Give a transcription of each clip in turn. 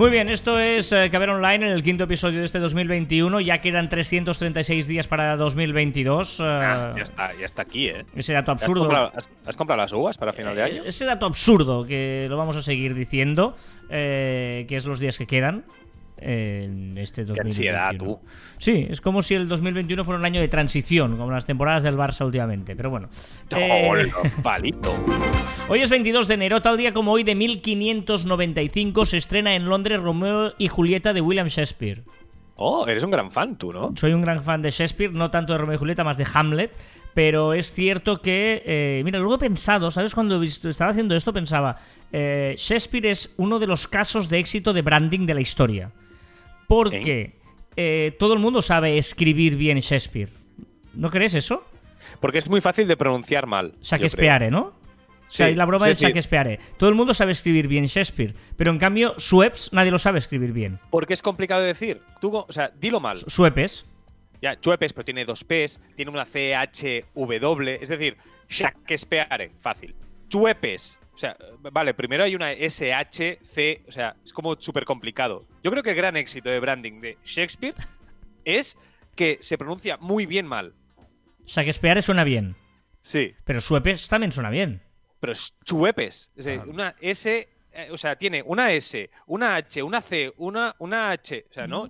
Muy bien, esto es eh, Caber Online en el quinto episodio de este 2021. Ya quedan 336 días para 2022. eh, Ah, ya está, ya está aquí, ¿eh? ese dato ¿Has absurdo. comprado, has- has comprado las uvas para final de año? Eh, Ese dato absurdo que lo vamos a seguir diciendo, que es los días que quedan en este 2021. ansiedad, tú. Sí, es como si el 2021 fuera un año de transición, como las temporadas del Barça últimamente, pero bueno. Eh, ¡Ole, palito! hoy es 22 de enero, tal día como hoy de 1595 se estrena en Londres Romeo y Julieta de William Shakespeare. Oh, eres un gran fan tú, ¿no? Soy un gran fan de Shakespeare, no tanto de Romeo y Julieta, más de Hamlet. Pero es cierto que, eh, mira, luego he pensado, ¿sabes? Cuando estaba haciendo esto pensaba, eh, Shakespeare es uno de los casos de éxito de branding de la historia. Porque eh, todo el mundo sabe escribir bien Shakespeare. ¿No crees eso? Porque es muy fácil de pronunciar mal. Shakespeare, ¿no? O sea, la broma sí, de sí. Shakespeare. Todo el mundo sabe escribir bien Shakespeare. Pero en cambio, Sueps nadie lo sabe escribir bien. Porque es complicado de decir. Tú, o sea, dilo mal. Suepes. Ya, Chuepes, pero tiene dos P's, tiene una CHW, es decir, Shakespeare, fácil. Chuepes, sea, vale, primero hay una SHC, o sea, es como súper complicado. Yo creo que el gran éxito de branding de Shakespeare es que se pronuncia muy bien mal. Shakespeare suena bien. Sí, Pero Suepes también suena bien. pero es Chuepes, es decir, una S, eh, o sea, tiene una S, una H, una C, una, una H, o sea, ¿no?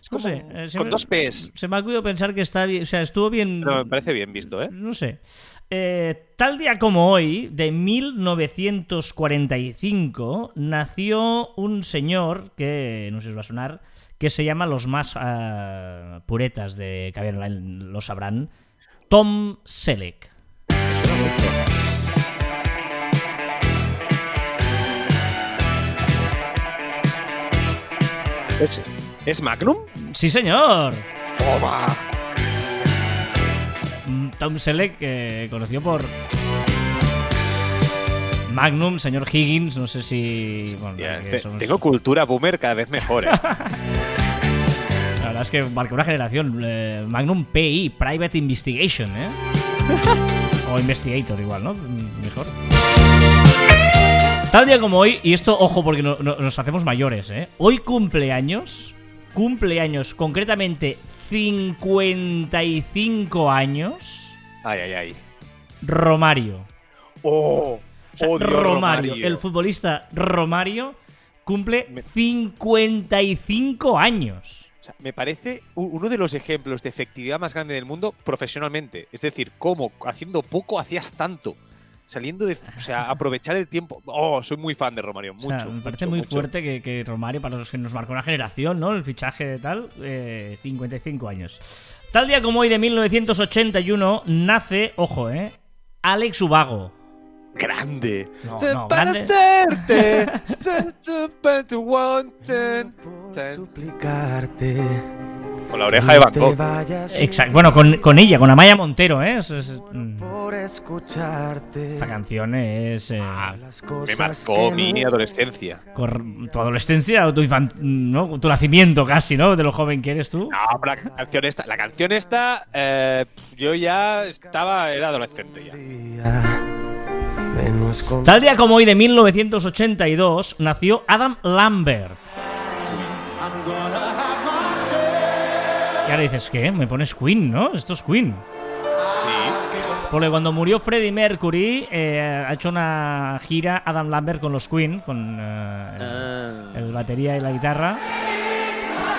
Es No sé, eh, con dos P's. Se me ha ocurrido pensar que está bien, o sea, estuvo bien. Pero me parece bien visto, ¿eh? No sé. Eh, tal día como hoy, de 1945, nació un señor que no sé si os va a sonar, que se llama los más ah, puretas de Caviar Online lo sabrán, Tom Selleck. ¿Es, ¿Es Magnum? Sí, señor. ¡Toma! Mm, Tom Selleck, eh, conocido por Magnum, señor Higgins, no sé si... bueno, este- somos- Tengo cultura boomer cada vez mejor, ¿eh? La verdad es que marcó una generación. eh, Magnum PI, Private Investigation, ¿eh? o Investigator igual, ¿no? Mejor. Tal día como hoy, y esto, ojo, porque no- no- nos hacemos mayores, ¿eh? Hoy cumpleaños, cumpleaños, concretamente 55 años, Ay, ay, ay. Romario. ¡Oh! O sea, odio a Romario, Romario. el futbolista Romario, cumple Me- 55 años. O sea, me parece uno de los ejemplos de efectividad más grande del mundo profesionalmente. Es decir, cómo haciendo poco hacías tanto. Saliendo de. O sea, aprovechar el tiempo. Oh, soy muy fan de Romario. O Mucho. sea, me parece mucho, muy mucho. fuerte que, que Romario, para los que nos marcó una generación, ¿no? El fichaje de tal, eh, 55 años. Tal día como hoy de 1981 nace, ojo, ¿eh? Alex Ubago. Grande. No, Se- no, para grande. hacerte. se- super to want it. Se- suplicarte. Con la oreja de Van Gogh. Exacto. Bueno, con, con ella, con Amaya Montero, ¿eh? Es- es- mm, por escucharte. esta canción es. eh, Las Me marcó mi no- adolescencia. cor- tu adolescencia o tu, ¿no? tu nacimiento casi, ¿no? De lo joven que eres tú. No, pero la canción esta, la canción esta, eh, yo ya estaba, era adolescente ya. Tal día como hoy de 1982 nació Adam Lambert. Y ahora dices, ¿qué? Me pones Queen, ¿no? Esto es Queen. Sí. Porque cuando murió Freddie Mercury, eh, ha hecho una gira Adam Lambert con los Queen, con eh, el, el batería y la guitarra.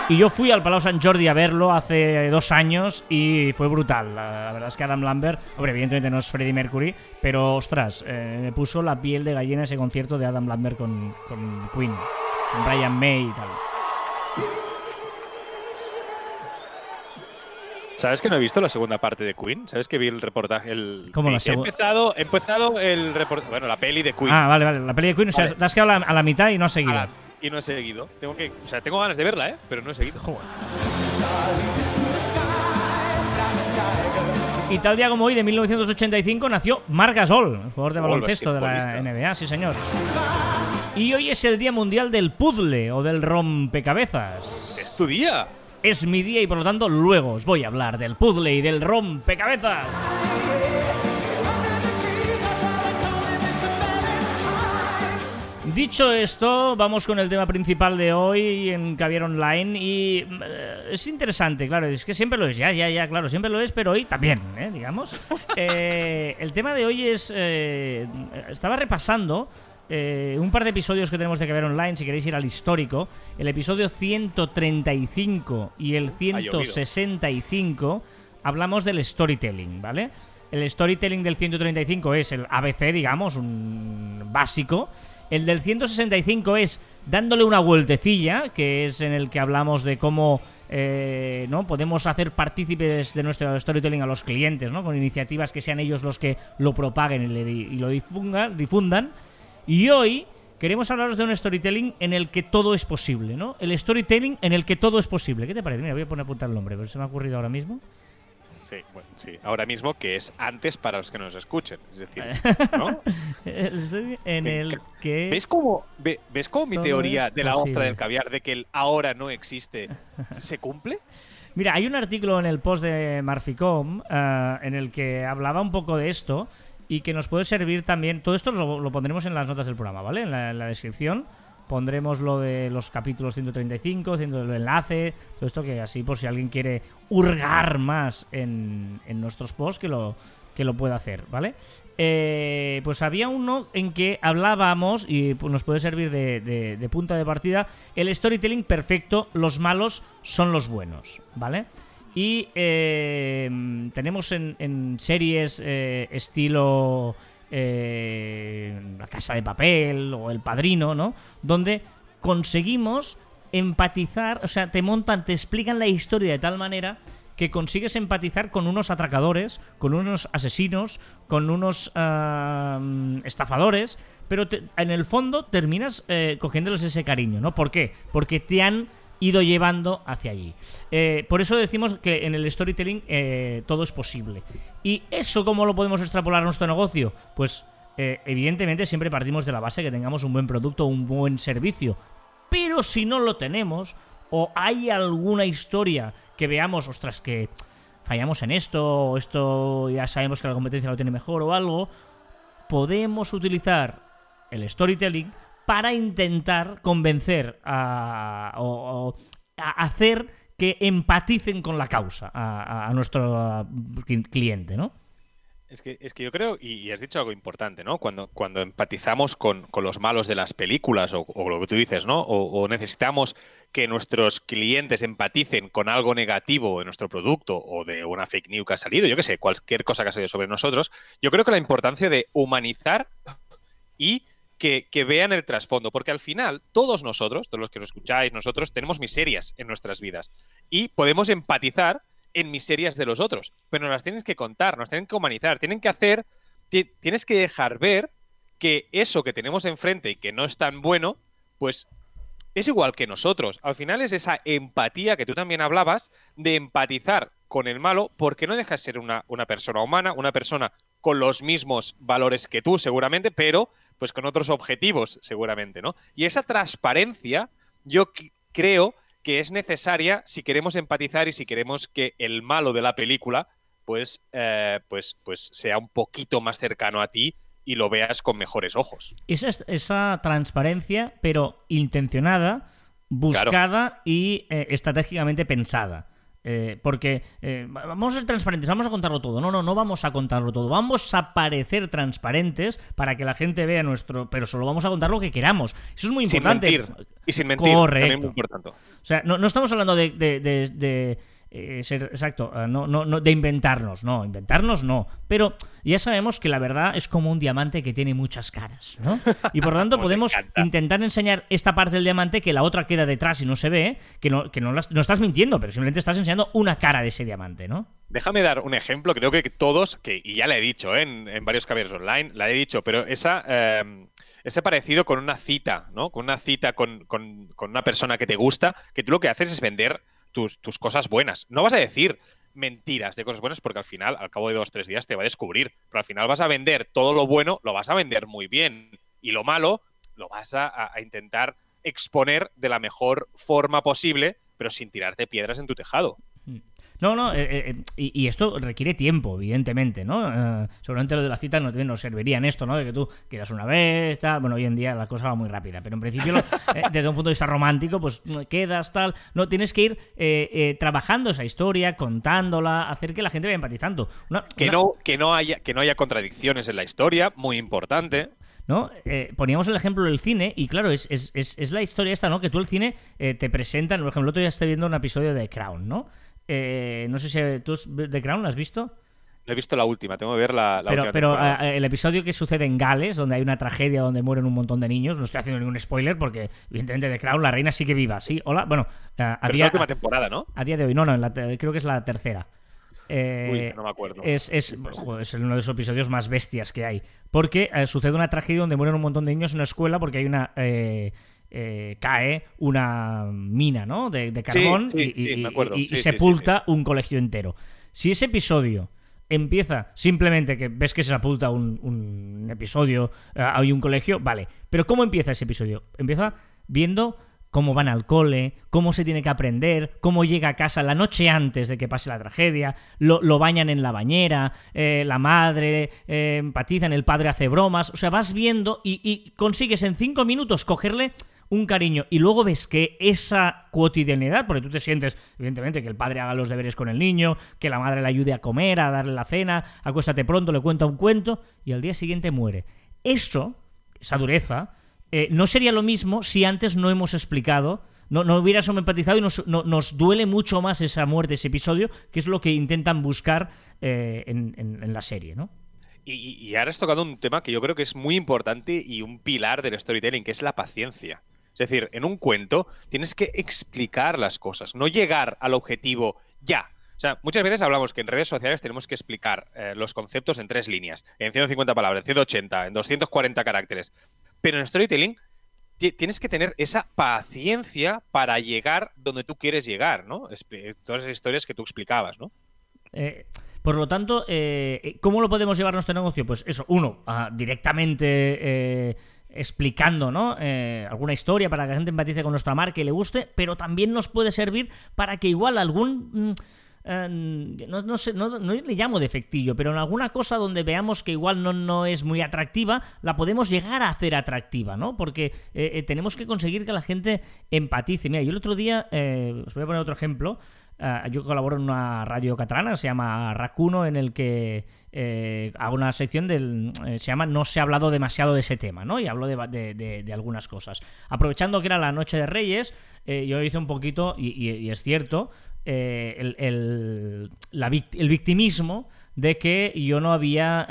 Y yo fui al Palau Sant Jordi a verlo hace dos años y fue brutal. La, la verdad es que Adam Lambert, hombre, evidentemente no es Freddie Mercury, pero ostras, eh, me puso la piel de gallina ese concierto de Adam Lambert con, con Queen, con Brian May y tal. ¿Sabes que no he visto la segunda parte de Queen? ¿Sabes que vi el reportaje? El, ¿Cómo la he empezado, he empezado el reportaje. Bueno, la peli de Queen. Ah, vale, vale, la peli de Queen, o sea, Vale. has quedado a la, a la mitad y no has seguido. Y no he seguido. Tengo que, o sea, tengo ganas de verla, ¿eh? Pero no he seguido. Joder. Y tal día como hoy, de 1985, nació Marc Gasol, jugador de baloncesto de la. NBA, sí señor. Y hoy es el Día Mundial del Puzzle o del Rompecabezas. Es tu día. Es mi día y por lo tanto luego os voy a hablar del puzzle y del rompecabezas. Dicho esto, vamos con el tema principal de hoy en Caviar Online y eh, es interesante, claro, es que siempre lo es, ya, ya, ya, claro, siempre lo es, pero hoy también, ¿eh? digamos. Eh, el tema de hoy es, eh, estaba repasando eh, un par de episodios que tenemos de Caviar Online, si queréis ir al histórico, el episodio 135 y el llovido. 165 hablamos del storytelling, ¿vale? El storytelling del 135 es el ABC, digamos, un básico. El del 165 es dándole una vueltecilla, que es en el que hablamos de cómo eh, ¿no? podemos hacer partícipes de nuestro storytelling a los clientes, ¿no? con iniciativas que sean ellos los que lo propaguen y, le di- y lo difundan. Y hoy queremos hablaros de un storytelling en el que todo es posible, ¿no? El storytelling en el que todo es posible. ¿Qué te parece? Mira, voy a poner a apuntar el nombre, pero se me ha ocurrido ahora mismo. Sí, bueno, sí. Ahora mismo que es antes para los que nos escuchen. Es decir, ¿no? En el que... ¿Ves cómo, ve- ¿Ves cómo mi teoría de la ostra del caviar de que el ahora no existe se cumple? Mira, hay un artículo en el post de Marficom eh, en el que hablaba un poco de esto y que nos puede servir también. Todo esto lo, pondremos en las notas del programa, ¿vale? En la, descripción pondremos lo de los capítulos 135, haciendo el enlace, todo esto que así por si alguien quiere hurgar más en, en nuestros posts que lo, que lo pueda hacer, ¿vale? Eh, pues había uno en que hablábamos, y nos puede servir de punta de partida, el storytelling perfecto, los malos son los buenos, ¿vale? Y eh, tenemos en, series eh, estilo eh, La Casa de Papel o El Padrino, ¿no? Donde conseguimos empatizar, o sea, te montan, te explican la historia de tal manera que consigues empatizar con unos atracadores, con unos asesinos, con unos ah, estafadores, pero en el fondo terminas eh, cogiéndoles ese cariño, ¿no? ¿Por qué? Porque te han ido llevando hacia allí. Eh, por eso decimos que en el storytelling eh, todo es posible. ¿Y eso cómo lo podemos extrapolar a nuestro negocio? Pues eh, evidentemente siempre partimos de la base que tengamos un buen producto, un buen servicio. Pero si no lo tenemos, o hay alguna historia que veamos, ostras, que fallamos en esto, o esto ya sabemos que la competencia lo tiene mejor o algo, podemos utilizar el storytelling para intentar convencer a, o, a hacer que empaticen con la causa a, a- nuestro cliente, ¿no? Es que, es que yo creo, y, has dicho algo importante, ¿no? Cuando, cuando empatizamos con, con los malos de las películas, o, lo que tú dices, ¿no? O, o necesitamos que nuestros clientes empaticen con algo negativo en nuestro producto o de una fake news que ha salido, yo qué sé, cualquier cosa que ha salido sobre nosotros, yo creo que la importancia de humanizar y que, vean el trasfondo, porque al final todos nosotros, todos los que nos escucháis, nosotros tenemos miserias en nuestras vidas y podemos empatizar en miserias de los otros, pero nos las tienes que contar, nos tienen que humanizar, tienen que hacer, ti- tienes que dejar ver que eso que tenemos enfrente y que no es tan bueno, pues es igual que nosotros. Al final es esa empatía que tú también hablabas de empatizar con el malo, porque no dejas de ser una persona humana, una persona con los mismos valores que tú, seguramente, pero pues con otros objetivos, seguramente, ¿no? Y esa transparencia, yo creo que es necesaria si queremos empatizar y si queremos que el malo de la película, pues, eh, pues, pues sea un poquito más cercano a ti y lo veas con mejores ojos. Esa, es- esa transparencia, pero intencionada, buscada y eh, estratégicamente pensada. Eh, porque eh, va- vamos a ser transparentes, vamos a contarlo todo. No, no, no vamos a contarlo todo. Vamos a parecer transparentes para que la gente vea nuestro. Pero solo vamos a contar lo que queramos. Eso es muy Sin importante. mentir. Y sin mentir. Correcto. También muy importante. O sea, no, no estamos hablando de, de- de- de, eh, ser exacto, eh, no, no, no, de inventarnos, no, inventarnos no. Pero ya sabemos que la verdad es como un diamante que tiene muchas caras, ¿no? Y por lo tanto podemos intentar enseñar esta parte del diamante que la otra queda detrás y no se ve, que no, que no, las- no estás mintiendo, pero simplemente estás enseñando una cara de ese diamante, ¿no? Déjame dar un ejemplo, creo que todos, que, y ya le he dicho ¿eh? en, en varios caballeros online, la he dicho, pero esa, eh, ese parecido con una cita, ¿no? Con una cita con, con- con una persona que te gusta, que tú lo que haces es vender tus, tus cosas buenas. No vas a decir, mentiras de cosas buenas porque al final, al cabo de dos, tres días, te va a descubrir. Pero al final vas a vender todo lo bueno, lo vas a vender muy bien. Y lo malo, lo vas a, a intentar exponer de la mejor forma posible, pero sin tirarte piedras en tu tejado. No, no, eh, eh, y, esto requiere tiempo, evidentemente, ¿no? Eh, seguramente lo de las citas no, nos serviría en esto, ¿no? De que tú quedas una vez, tal. Bueno, hoy en día la cosa va muy rápida, pero en principio, desde un punto de vista romántico, pues quedas, tal. No, tienes que ir trabajando esa historia, contándola, hacer que la gente vaya empatizando. que, No, que, no haya, que no haya contradicciones en la historia, muy importante. ¿no? poníamos el ejemplo del cine y claro, es, es, es, la historia esta, ¿no? Que tú el cine te presentan, por ejemplo, el otro día estoy viendo un episodio de Crown, ¿no? Eh, no sé si tú The Crown, ¿la has visto? No he visto la última, tengo que ver la, pero, última. Pero eh, el episodio que sucede en Gales, donde hay una tragedia donde mueren un montón de niños, no estoy haciendo ningún spoiler porque, evidentemente, The Crown, la reina sigue viva, ¿sí? Hola, bueno. Eh, a día, es la última temporada, ¿no? A día de hoy, no, no, creo que es la tercera. Uy, no me acuerdo. Es, es, es, uno de esos episodios más bestias que hay. Porque sucede una tragedia donde mueren un montón de niños en una escuela porque hay una. Eh, cae una mina ¿no? de, carbón y, sepulta un colegio entero. Si ese episodio empieza simplemente que ves que se sepulta un, episodio, eh, hay un colegio, vale. Pero ¿cómo empieza ese episodio? Empieza viendo cómo van al cole, cómo se tiene que aprender, cómo llega a casa la noche antes de que pase la tragedia, lo, bañan en la bañera, eh, la madre empatizan, el padre hace bromas, o sea, vas viendo y, y consigues en cinco minutos cogerle un cariño y luego ves que esa cotidianidad, porque tú te sientes, evidentemente, que el padre haga los deberes con el niño, que la madre le ayude a comer, a darle la cena, acuéstate pronto, le cuenta un cuento y al día siguiente muere. Eso, esa dureza, eh, no sería lo mismo si antes no hemos explicado no, no hubieras empatizado y nos, nos, duele mucho más esa muerte, ese episodio, que es lo que intentan buscar eh, en, la serie, ¿no? Y, y, ahora has tocado un tema que yo creo que es muy importante y un pilar del storytelling, que es la paciencia. Es decir, en un cuento tienes que explicar las cosas, no llegar al objetivo ya. O sea, muchas veces hablamos que en redes sociales tenemos que explicar eh, los conceptos en tres líneas, en 150 palabras, en 180, en 240 caracteres. Pero en storytelling tienes que tener esa paciencia para llegar donde tú quieres llegar, ¿no? Todas esas historias que tú explicabas, ¿no? Eh, por lo tanto, eh, ¿cómo lo podemos llevar a nuestro negocio? Pues eso, uno, directamente explicando ¿no? Eh, alguna historia para que la gente empatice con nuestra marca y le guste, pero también nos puede servir para que igual algún... Mm, eh, no, sé, no, le llamo defectillo, pero en alguna cosa donde veamos que igual no, no es muy atractiva, la podemos llegar a hacer atractiva, ¿no? Porque eh, tenemos que conseguir que la gente empatice. Mira, yo el otro día, os voy a poner otro ejemplo, yo colaboro en una radio catalana, se llama Racuno, en el que eh, hago una sección del. Eh, se llama No se ha hablado demasiado de ese tema, ¿no? Y hablo de, algunas cosas. Aprovechando que era la Noche de Reyes, eh, yo hice un poquito, y, es cierto, el, el, el, victimismo de que yo no había,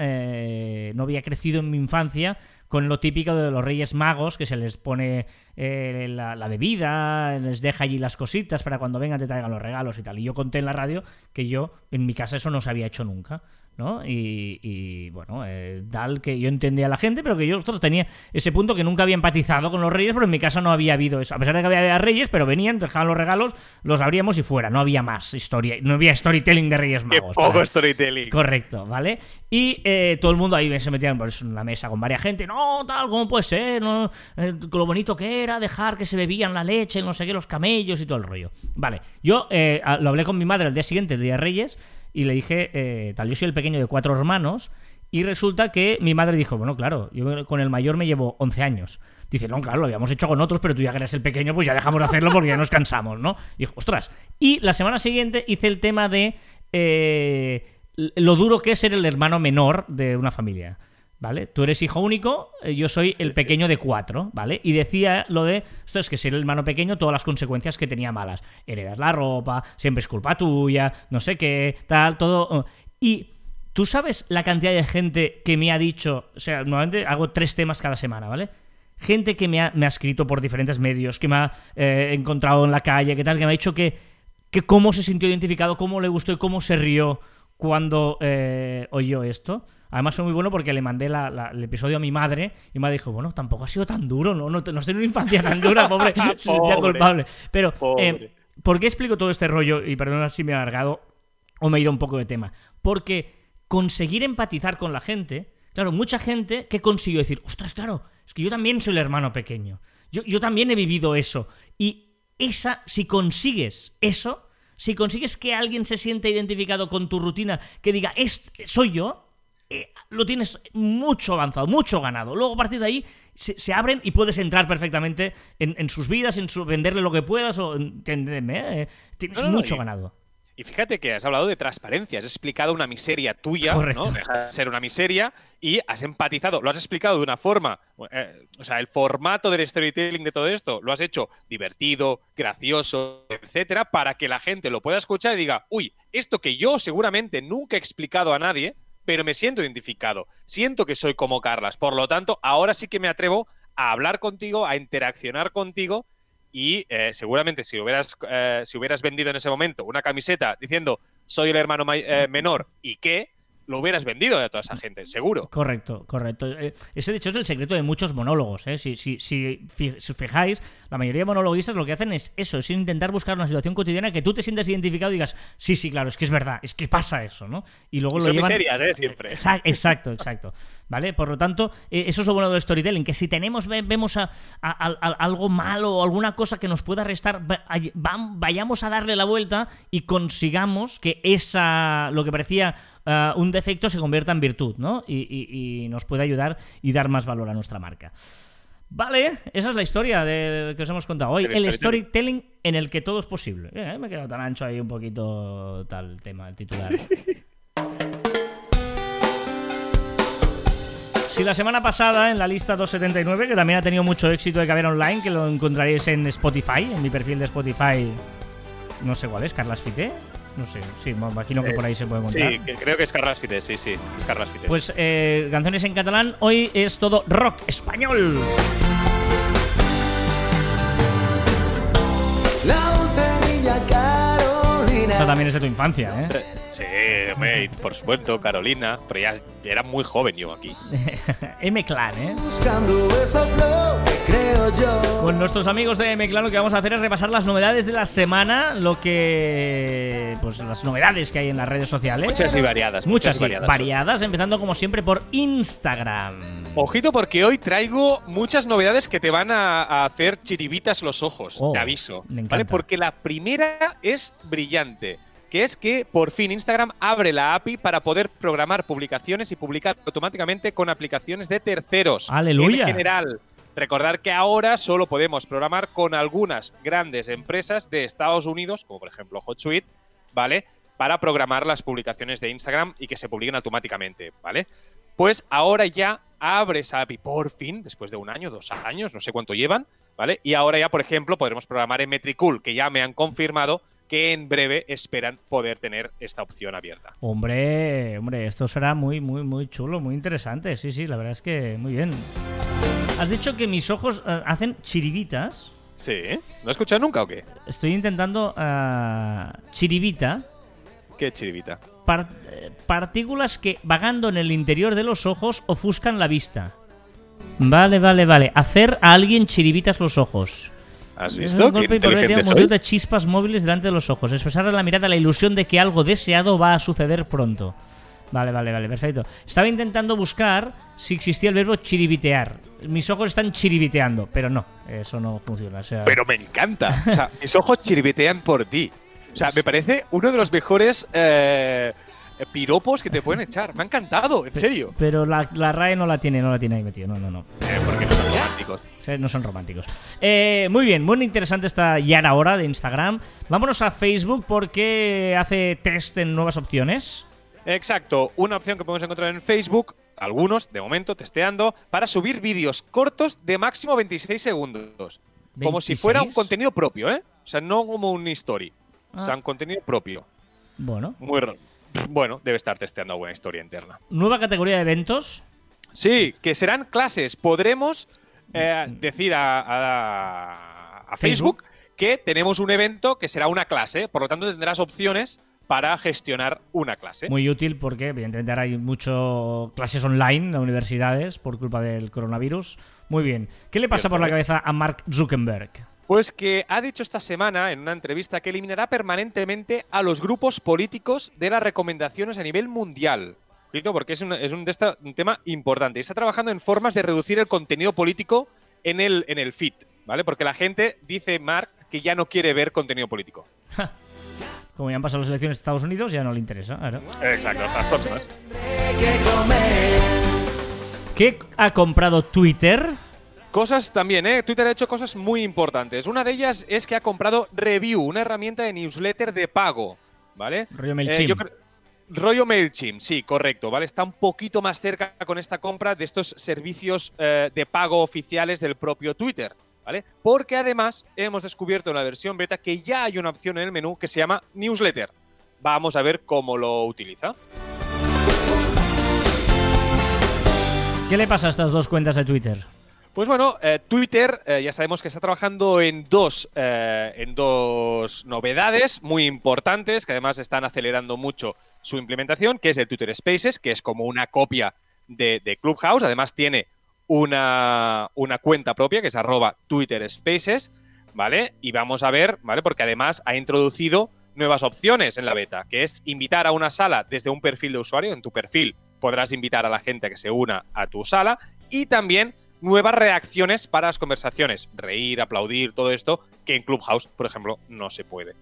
no había crecido en mi infancia con lo típico de los Reyes Magos, que se les pone la, la, bebida, les deja allí las cositas para cuando vengan te traigan los regalos y tal. Y yo conté en la radio que yo en mi casa eso no se había hecho nunca. ¿no? Y, bueno, eh, tal que yo entendía a la gente, pero que yo ostras, tenía ese punto que nunca había empatizado con los reyes, pero en mi casa no había habido eso. A pesar de que había reyes, pero venían, dejaban los regalos, los abríamos y fuera. No había más historia, no había storytelling de Reyes Magos. Qué poco storytelling. Correcto, ¿vale? Y eh, todo el mundo ahí se metía pues, en la mesa con varias gente. No, tal, ¿cómo puede ser? No, eh, lo bonito que era dejar que se bebían la leche, no sé qué, los camellos y todo el rollo. Vale, yo lo hablé con mi madre el día siguiente, el día de Reyes y le dije, eh, tal, yo soy el pequeño de cuatro hermanos, y resulta que mi madre dijo, bueno, claro, yo con el mayor me llevo 11 años. Dice, no, claro, lo habíamos hecho con otros, pero tú ya que eres el pequeño, pues ya dejamos de hacerlo porque ya nos cansamos, ¿no? Dijo, ostras. Y la semana siguiente hice el tema de eh, lo duro que es ser el hermano menor de una familia. ¿Vale? Tú eres hijo único, eh, yo soy el pequeño de cuatro, ¿vale? Y decía lo de, esto es que ser el hermano pequeño, todas las consecuencias que tenía malas. Heredas la ropa, siempre es culpa tuya, no sé qué, tal, todo. Y tú sabes la cantidad de gente que me ha dicho, o sea, normalmente hago tres temas cada semana, ¿vale? Gente que me ha, me ha escrito por diferentes medios, que me ha eh, encontrado en la calle, que tal, que me ha dicho que, que cómo se sintió identificado, cómo le gustó y cómo se rió cuando eh, oyó esto. Además fue muy bueno porque le mandé el episodio a mi madre y me dijo, bueno, tampoco ha sido tan duro, no, no, no tenido una infancia tan dura, pobre, pobre culpable. Pero, eh, ¿por qué explico todo este rollo? Y perdona si me he alargado. o me he ido un poco de tema? Porque conseguir empatizar con la gente, claro, mucha gente que consiguió decir, ostras, claro, es que yo también soy el hermano pequeño. Yo, yo también he vivido eso. Y esa, si consigues eso, si consigues que alguien se sienta identificado con tu rutina, que diga, es, soy yo, eh, lo tienes mucho avanzado, mucho ganado. Luego a partir de ahí se, se abren y puedes entrar perfectamente en, en sus vidas, en su, venderle lo que puedas, o entendeme, eh, tienes No, mucho y- ganado. Y fíjate que has hablado de transparencia, has explicado una miseria tuya, Correcto. ¿no? Deja de ser una miseria y has empatizado, lo has explicado de una forma, eh, o sea, el formato del storytelling de todo esto lo has hecho divertido, gracioso, etcétera, para que la gente lo pueda escuchar y diga, uy, esto que yo seguramente nunca he explicado a nadie, pero me siento identificado, siento que soy como Carlas, por lo tanto, ahora sí que me atrevo a hablar contigo, a interaccionar contigo y eh, seguramente si hubieras, eh, si hubieras vendido en ese momento una camiseta diciendo soy el hermano eh, menor y qué, lo hubieras vendido a toda esa gente, seguro. Correcto, correcto. Eh, Ese de hecho es el secreto de muchos monólogos. ¿eh? Si, si, si, si os fijáis, la mayoría de monologuistas lo que hacen es eso, es intentar buscar una situación cotidiana que tú te sientas identificado y digas, sí, sí, claro, es que es verdad, es que pasa eso, ¿no? Y luego lo son llevan... miserias, ¿eh? Siempre. Exa- Exacto, exacto. ¿Vale? Por lo tanto, eh, eso es lo bueno del storytelling, que si tenemos, ve- vemos a, a- a- a- algo malo o alguna cosa que nos pueda restar, vayamos a darle la vuelta y consigamos que esa, lo que parecía eh, un defecto se convierta en virtud, ¿no? Y, y- y nos pueda ayudar y dar más valor a nuestra marca. Vale, esa es la historia de, que os hemos contado hoy. El El storytelling. storytelling en el que todo es posible. Eh, me he quedado tan ancho ahí un poquito tal tema, el titular. Si la semana pasada en la lista 279, que también ha tenido mucho éxito de caber online, que lo encontraréis en Spotify, en mi perfil de Spotify, no sé cuál es, Carlas Fité, no sé, sí, me imagino que por ahí se puede encontrar. Sí, creo que es Carlas Fite, sí, sí, es Carlas Fite. Pues eh, canciones en catalán, hoy es todo rock español. La Carolina. Esta también es de tu infancia, ¿eh? Sí, hombre, por supuesto, Carolina, pero ya era muy joven yo aquí. M-Clan, ¿eh? Buscando besos lo que creo yo. Con nuestros amigos de M-Clan lo que vamos a hacer es repasar las novedades de la semana, lo que... pues las novedades que hay en las redes sociales. Muchas y variadas. Muchas y variadas. variadas, empezando como siempre por Instagram. Ojito porque hoy traigo muchas novedades que te van a, a hacer chiribitas los ojos, Oh, te aviso. me ¿vale? Porque la primera es brillante, que es que por fin Instagram abre la API para poder programar publicaciones y publicar automáticamente con aplicaciones de terceros. ¡Aleluya! En general. Recordar que ahora solo podemos programar con algunas grandes empresas de Estados Unidos, como por ejemplo HotSuite, ¿vale? Para programar las publicaciones de Instagram y que se publiquen automáticamente, ¿vale? Pues ahora ya abre esa API por fin, después de un año, dos años, no sé cuánto llevan, ¿vale? Y ahora ya, por ejemplo, podremos programar en Metricool, que ya me han confirmado que en breve esperan poder tener esta opción abierta. Hombre, hombre, esto será muy, muy, muy chulo, muy interesante. Sí, sí, la verdad es que muy bien. Has dicho que mis ojos eh, hacen chiribitas. ¿Sí? ¿No has escuchado nunca o qué? Estoy intentando ah, chiribita, ¿Qué chiribita? Par- partículas que vagando en el interior de los ojos ofuscan la vista. Vale, vale, vale. Hacer a alguien chiribitas los ojos. ¿Has visto? un ¿Qué golpe multitud soy? de chispas móviles delante de los ojos. Expresar en la mirada la ilusión de que algo deseado va a suceder pronto. Vale, vale, vale, perfecto. Estaba intentando buscar si existía el verbo chiribitear. Mis ojos están chiribiteando, pero no, eso no funciona. o sea- Pero me encanta. O sea, mis ojos chiribetean por ti. O sea, me parece uno de los mejores eh, piropos que te pueden echar. Me ha encantado, en serio. Pero la, la RAE no la tiene, no la tiene ahí metido. No, no, no. Eh, porque no son románticos. No son románticos. Eh, muy bien, muy interesante esta ya era hora de Instagram. Vámonos a Facebook porque hace test en nuevas opciones. Exacto, una opción que podemos encontrar en Facebook, algunos, de momento, testeando, para subir vídeos cortos de máximo 26 segundos. Como si fuera un 26. contenido propio, ¿eh? O sea, no como un story. Ah. un contenido propio. Bueno, Muy bueno, debe estar testeando alguna historia interna. nueva categoría de eventos. Sí, que serán clases. Podremos eh, decir a, a- a Facebook. Facebook que tenemos un evento que será una clase. Por lo tanto, tendrás opciones para gestionar una clase. Muy útil porque, evidentemente, ahora hay muchas clases online en universidades por culpa del coronavirus. Muy bien. ¿Qué le pasa por la cabeza a Mark Zuckerberg? Pues que ha dicho esta semana en una entrevista que eliminará permanentemente a los grupos políticos de las recomendaciones a nivel mundial. Porque es un, es un, de esta- un tema importante. Y Está trabajando en formas de reducir el contenido político en el, en el feed, ¿vale? Porque la gente dice, Mark, que ya no quiere ver contenido político. Como ya han pasado las elecciones de Estados Unidos, ya no le interesa. claro. Exacto, hasta las próximas. ¿Qué ha comprado Twitter? Cosas también, ¿eh? Twitter ha hecho cosas muy importantes. Una de ellas es que ha comprado Review, una herramienta de newsletter de pago, ¿vale? Rollo Eh, MailChimp. yo Rollo MailChimp, sí, correcto, ¿vale? Está un poquito más cerca con esta compra de estos servicios eh, de pago oficiales del propio Twitter, ¿vale? Porque además hemos descubierto en la versión beta que ya hay una opción en el menú que se llama Newsletter. Vamos a ver cómo lo utiliza. ¿Qué le pasa a estas dos cuentas de Twitter? Pues bueno, eh, Twitter eh, ya sabemos que está trabajando en dos, eh, en dos novedades muy importantes que además están acelerando mucho su implementación, que es el Twitter Spaces, que es como una copia de, de Clubhouse. Además tiene una, una cuenta propia que es arroba Twitter Spaces, ¿vale? Y vamos a ver, ¿vale? Porque además ha introducido nuevas opciones en la beta, que es invitar a una sala desde un perfil de usuario. En tu perfil podrás invitar a la gente a que se una a tu sala y también nuevas reacciones para las conversaciones, reír, aplaudir, todo esto, que en Clubhouse, por ejemplo, no se puede.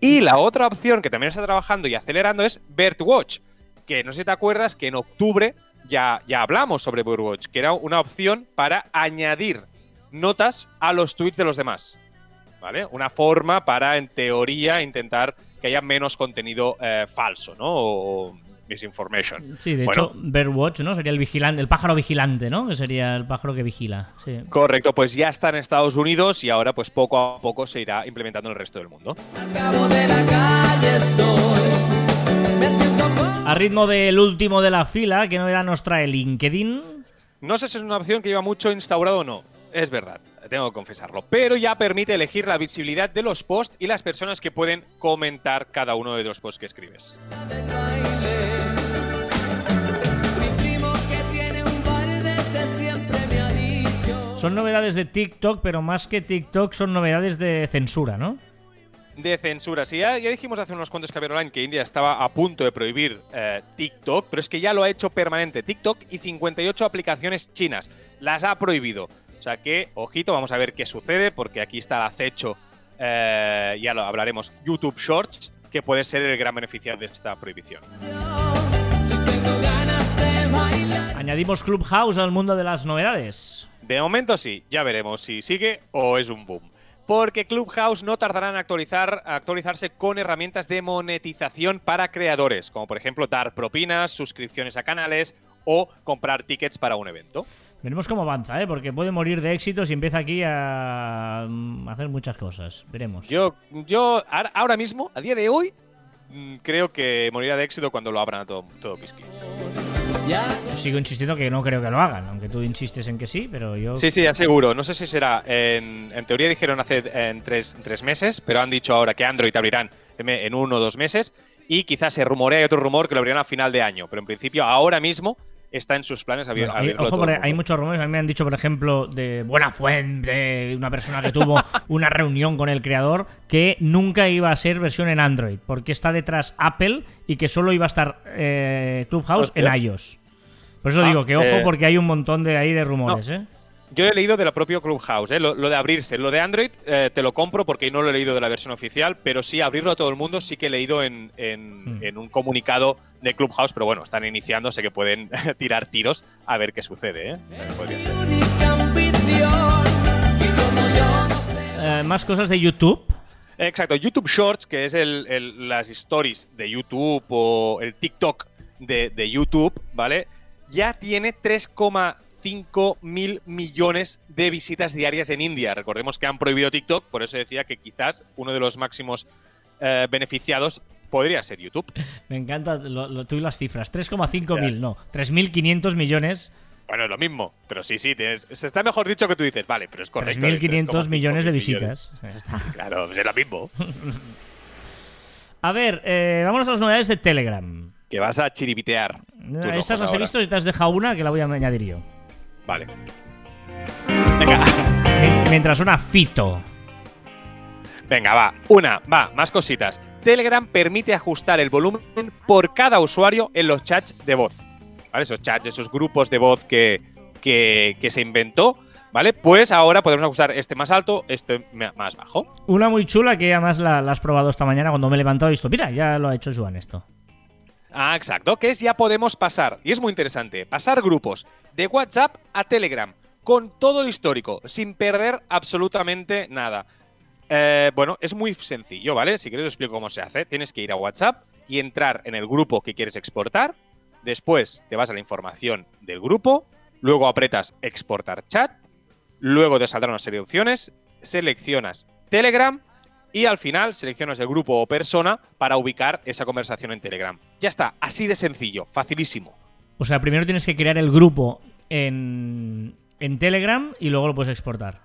Y la otra opción que también está trabajando y acelerando es Birdwatch, que no sé si te acuerdas que en octubre ya, ya hablamos sobre Birdwatch, que era una opción para añadir notas a los tweets de los demás. ¿Vale? Una forma para, en teoría, intentar que haya menos contenido eh, falso, ¿no? O, misinformation. Sí, de Bueno. hecho, Birdwatch, ¿no? Sería el vigilante, el pájaro vigilante, ¿no? Que sería el pájaro que vigila. Sí. Correcto, pues ya está en Estados Unidos y ahora pues poco a poco se irá implementando en el resto del mundo. Al cabo de la calle estoy. Me siento como A ritmo del último de la fila, ¿qué novedad nos trae LinkedIn? No sé si es una opción que lleva mucho instaurado o no, es verdad, tengo que confesarlo, pero ya permite elegir la visibilidad de los posts y las personas que pueden comentar cada uno de los posts que escribes. Son novedades de TikTok, pero más que TikTok son novedades de censura, ¿no? De censura, sí, ya, ya dijimos hace unos cuantos Caber Online que India estaba a punto de prohibir eh, TikTok, pero es que ya lo ha hecho permanente TikTok y 58 aplicaciones chinas. Las ha prohibido. O sea que, ojito, vamos a ver qué sucede, porque aquí está el acecho, eh, ya lo hablaremos, YouTube Shorts, que puede ser el gran beneficiario de esta prohibición. Añadimos Clubhouse al mundo de las novedades. De momento sí, ya veremos si sigue o es un boom. Porque Clubhouse no tardará en actualizar, actualizarse con herramientas de monetización para creadores, como por ejemplo dar propinas, suscripciones a canales o comprar tickets para un evento. Veremos cómo avanza, ¿eh? Porque puede morir de éxito si empieza aquí a mm, hacer muchas cosas. Veremos. Yo, yo ahora- mismo, a día de hoy, mm, creo que morirá de éxito cuando lo abran a todo, todo. Ya Yo sigo insistiendo que no creo que lo hagan, aunque tú insistes en que sí, pero yo... Sí, sí, aseguro. No sé si será. En, en teoría dijeron hace en tres, tres meses, pero han dicho ahora que Android abrirán en uno o dos meses. Y quizás se rumorea, otro rumor que lo abrirán a final de año. Pero en principio, ahora mismo, está en sus planes abrir, Bueno, hay, abrirlo ojo, todo hay muchos rumores. A mí me han dicho, por ejemplo, de buena fuente, una persona que tuvo una reunión con el creador, que nunca iba a ser versión en Android, porque está detrás Apple y que solo iba a estar eh, Clubhouse Hostia. en iOS. Por eso Ah, digo que ojo, eh, porque hay un montón de ahí de rumores, ¿eh? Yo he leído de la propia Clubhouse, ¿eh? lo, lo de abrirse. Lo de Android eh, te lo compro porque no lo he leído de la versión oficial, pero sí abrirlo a todo el mundo sí que he leído en, en- Mm. en un comunicado de Clubhouse, pero bueno, están iniciando, sé que pueden tirar tiros a ver qué sucede. ¿eh? Podría ser. Eh, Más cosas de YouTube. Exacto, YouTube Shorts, que es el- el- las stories de YouTube o el TikTok de, de YouTube, ¿vale? Ya tiene 3,5 mil millones de visitas diarias en India. Recordemos que han prohibido TikTok, por eso decía que quizás uno de los máximos eh, beneficiados podría ser YouTube. Me encanta lo, lo- tú y las cifras. 3,5 Ya. mil, no. 3.500 millones. Bueno, es lo mismo, pero sí, sí, tienes, está mejor dicho que tú dices, vale, pero es correcto. 3.500 3,5 millones de visitas. Está. Claro, pues es lo mismo. A ver, eh, vámonos a las novedades de Telegram. que vas a ojos Estas las he visto y te has dejado una que la voy a añadir yo. Vale. Venga. Mien- Mientras suena Fito. Venga, va. Una, va, más cositas. Telegram permite ajustar el volumen por cada usuario en los chats de voz. ¿Vale? Esos chats, esos grupos de voz que, que, que se inventó, ¿vale? Pues ahora podemos ajustar este más alto, este más bajo. Una muy chula que además la, la has probado esta mañana cuando me he levantado y he visto, mira, ya lo ha hecho Joan esto. Ah, exacto, que es ya podemos pasar, y es muy interesante, pasar grupos de WhatsApp a Telegram con todo el histórico, sin perder absolutamente nada. Eh, bueno, es muy sencillo, ¿vale? Si quieres os explico cómo se hace. Tienes que ir a WhatsApp y entrar en el grupo que quieres exportar. Después te vas a la información del grupo, luego apretas exportar chat, luego te saldrá una serie de opciones, seleccionas Telegram y al final seleccionas el grupo o persona para ubicar esa conversación en Telegram. Ya está, así de sencillo, facilísimo. O sea, primero tienes que crear el grupo en, en Telegram y luego lo puedes exportar.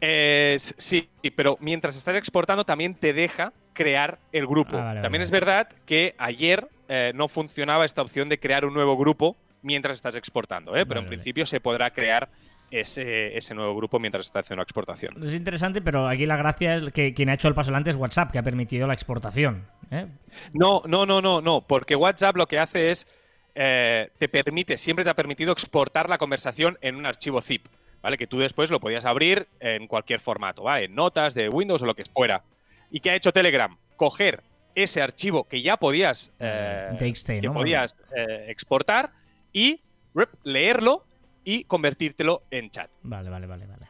Eh, sí, pero mientras estás exportando también te deja crear el grupo. Ah, vale, también vale. es verdad que ayer eh, no funcionaba esta opción de crear un nuevo grupo mientras estás exportando, ¿eh? pero Vale, en principio se podrá crear ese, ese nuevo grupo mientras estás haciendo la exportación. Es interesante, pero aquí la gracia es que quien ha hecho el paso adelante es WhatsApp, que ha permitido la exportación. ¿eh? No, no, no, no, no, porque WhatsApp lo que hace es eh, te permite, siempre te ha permitido exportar la conversación en un archivo zip, ¿vale? Que tú después lo podías abrir en cualquier formato, ¿vale? En notas de Windows o lo que fuera. ¿Y qué ha hecho Telegram? Coger ese archivo que ya podías, eh, TXT, que ¿no? podías eh, exportar y leerlo y convertírtelo en chat. Vale, vale, vale, vale.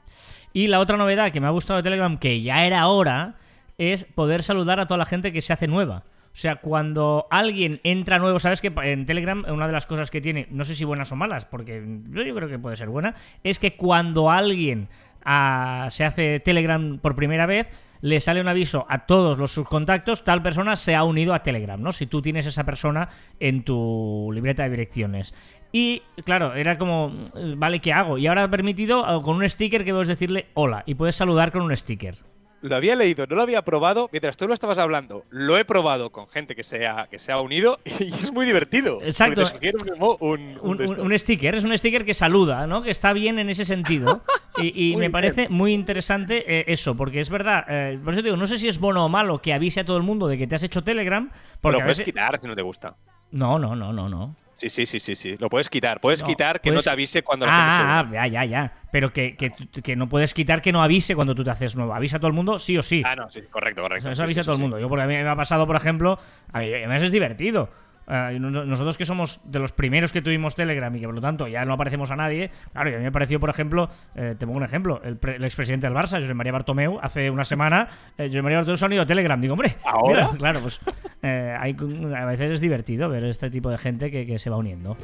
Y la otra novedad que me ha gustado de Telegram, que ya era hora, es poder saludar a toda la gente que se hace nueva. O sea, cuando alguien entra nuevo, sabes que en Telegram una de las cosas que tiene, no sé si buenas o malas, porque yo, creo que puede ser buena, es que cuando alguien ah, se hace Telegram por primera vez, le sale un aviso a todos los subcontactos, tal persona se ha unido a Telegram, ¿no? Si tú tienes esa persona en tu libreta de direcciones. Y claro, era como, mm, vale, ¿qué hago? Y ahora ha permitido eh, con un sticker que puedes decirle hola y puedes saludar con un sticker. Lo había leído, no lo había probado. Mientras tú lo estabas hablando, lo he probado con gente que se ha, que se ha unido y es muy divertido. Exacto. Un, un, un Un, sticker, es un sticker que saluda, ¿no? Que está bien en ese sentido. Y, me bien. parece muy interesante eh, eso, porque es verdad, eh, por eso te digo, no sé si es bueno o malo que avise a todo el mundo de que te has hecho Telegram, porque puedes veces- quitar si no te gusta. No, no, no, no, no. Sí, sí, sí, sí, sí. Lo puedes quitar. Puedes No, quitar que puedes- no te avise cuando la gente se Ah, ah, ya, ya, ya. Pero que, que, que no puedes quitar que no avise cuando tú te haces nuevo. Avisa a todo el mundo, sí o sí. Ah, no, sí, correcto, correcto. Eso, eso Sí, avisa sí, a todo sí, el mundo. Yo, porque a mí me ha pasado, por ejemplo, a mí, además es divertido. No- nosotros que somos de los primeros que tuvimos Telegram y que por lo tanto ya no aparecemos a nadie, claro, y a mí me pareció, por ejemplo, eh, te pongo un ejemplo, el, el expresidente del Barça, José María Bartomeu, hace una semana, eh, José María Bartomeu se ha unido a Telegram. Digo, hombre, ¿Ahora? mira, claro, pues eh, hay, a veces es divertido ver este tipo de gente que, que se va uniendo.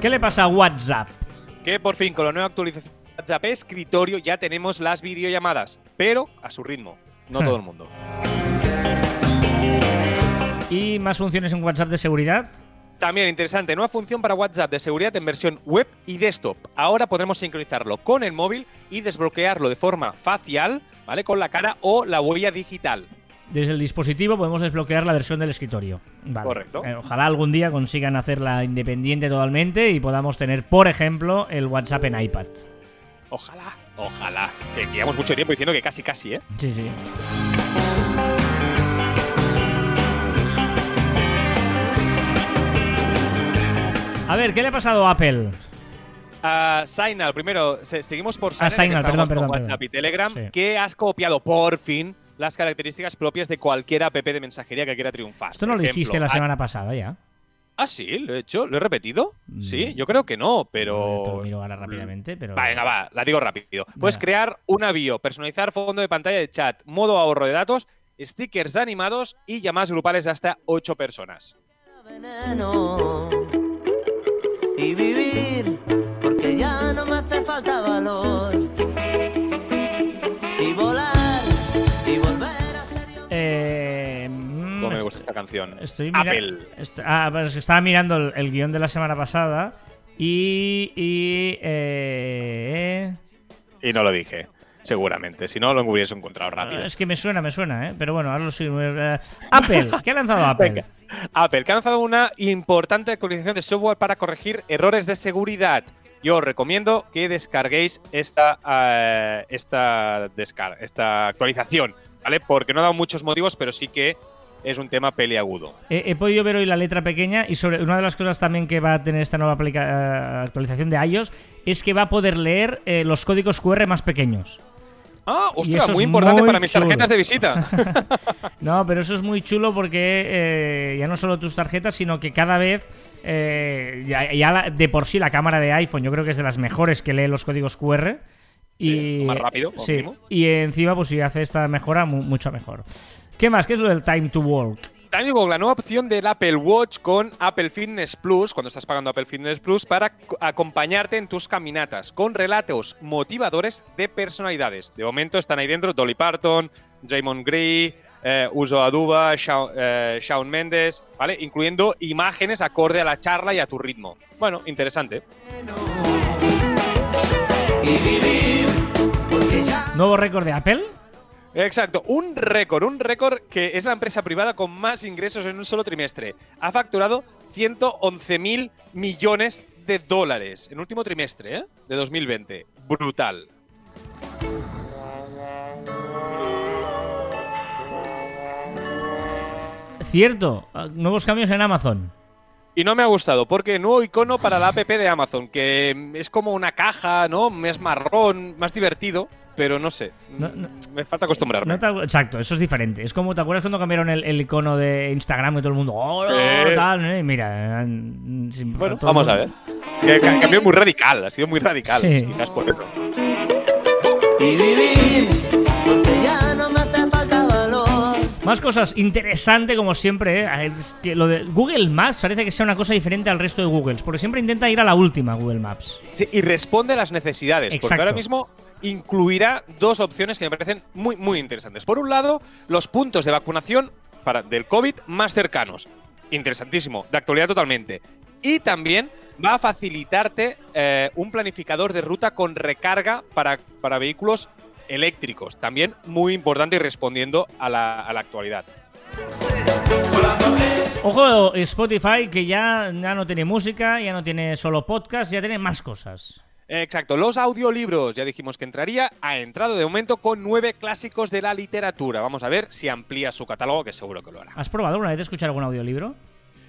¿Qué le pasa a WhatsApp? Que por fin, con la nueva actualización de WhatsApp escritorio, ya tenemos las videollamadas. Pero a su ritmo. No Hmm. todo el mundo. ¿Y más funciones en WhatsApp de seguridad? También interesante, nueva función para WhatsApp de seguridad en versión web y desktop. Ahora podremos sincronizarlo con el móvil y desbloquearlo de forma facial, ¿vale? Con la cara o la huella digital. Desde el dispositivo podemos desbloquear la versión del escritorio. Vale. Correcto. Eh, ojalá algún día consigan hacerla independiente totalmente y podamos tener, por ejemplo, el WhatsApp en iPad. Ojalá, ojalá. Que llevamos mucho tiempo diciendo que casi, casi, ¿eh? Sí, sí. A ver, ¿qué le ha pasado a Apple? A Signal, primero, se- seguimos por Signal, Ah, Signal, que perdón, con perdón, WhatsApp perdón. y Telegram, Sí. que has copiado por fin las características propias de cualquier app de mensajería que quiera triunfar. Esto no Por lo ejemplo, dijiste la semana pasada ya. Ah, sí, lo he hecho, lo he repetido. Mm. Sí, yo creo que no, pero. Te lo miro ahora rápidamente, pero... Va, venga, va, la digo rápido. Puedes Venga. crear una bio, personalizar fondo de pantalla de chat, modo ahorro de datos, stickers animados y llamadas grupales de hasta 8 personas. veneno y vivir mm, ¿Cómo me est- gusta esta canción? Estoy Apple. est- ah, pues estaba mirando el, el guion de la semana pasada y... y eh, Y no lo dije, seguramente. Si no, lo hubiese encontrado rápido. es que me suena, me suena, ¿eh? Pero bueno, ahora lo sigo. eh, Apple, ¿qué ha lanzado Apple? Venga. Apple, que ha lanzado una importante actualización de software para corregir errores de seguridad. yo os recomiendo que descarguéis esta, eh, esta, descarga, esta actualización, ¿vale? Porque no he dado muchos motivos, pero sí que es un tema peliagudo. He, he podido ver hoy la letra pequeña y sobre una de las cosas también que va a tener esta nueva eh, actualización de iOS es que va a poder leer eh, los códigos QR más pequeños. Ah, ostras, muy importante muy para mis chulo. tarjetas de visita. No, pero eso es muy chulo porque eh, ya no solo tus tarjetas, sino que cada vez eh, ya, ya la- de por sí la cámara de iPhone yo creo que es de las mejores que lee los códigos QR. Sí, y, más rápido, sí, y encima, pues si hace esta mejora, mu- mucho mejor. ¿Qué más? ¿Qué es lo del Time to Walk? También con la nueva opción del Apple Watch con Apple Fitness Plus, cuando estás pagando Apple Fitness Plus, para co- acompañarte en tus caminatas, con relatos motivadores de personalidades. De momento están ahí dentro Dolly Parton, Draymond Gray, eh, Uso Aduba, Shawn, eh, Shawn Mendes, ¿vale? Incluyendo imágenes acorde a la charla y a tu ritmo. Bueno, interesante. ¿Nuevo récord de Apple? Exacto, un récord, un récord que es la empresa privada con más ingresos en un solo trimestre. Ha facturado 111 mil millones de dólares en último trimestre ¿eh? de 2020. Brutal. Cierto, nuevos cambios en Amazon. Y no me ha gustado porque nuevo icono para la app de Amazon, que es como una caja, ¿no? Es marrón, más divertido, pero no sé. No, mm, no. Me falta acostumbrarme. No te- exacto, eso es diferente. Es como, ¿te acuerdas cuando cambiaron el, el icono de Instagram y todo el mundo, oh, Sí. tal, eh? Mira, sin- Bueno, vamos a ver. Que ca- cambio muy radical, ha sido muy radical. Sí. Quizás por eso. y vivir, porque ya no me hace falta valor. Más cosas interesante como siempre, ¿eh? Es que lo de Google Maps parece que sea una cosa diferente al resto de Googles, porque siempre intenta ir a la última Google Maps. Sí, y responde a las necesidades. Porque Exacto. ahora mismo incluirá dos opciones que me parecen muy, muy interesantes. Por un lado, los puntos de vacunación para, del COVID más cercanos. Interesantísimo, de actualidad totalmente. Y también va a facilitarte eh, un planificador de ruta con recarga para, para vehículos eléctricos. También muy importante y respondiendo a la, a la actualidad. Ojo, Spotify que ya, ya no tiene música, ya no tiene solo podcast, ya tiene más cosas. Exacto, los audiolibros, ya dijimos que entraría, ha entrado de momento con nueve clásicos de la literatura. Vamos a ver si amplía su catálogo, que seguro que lo hará. ¿Has probado alguna vez escuchar algún audiolibro?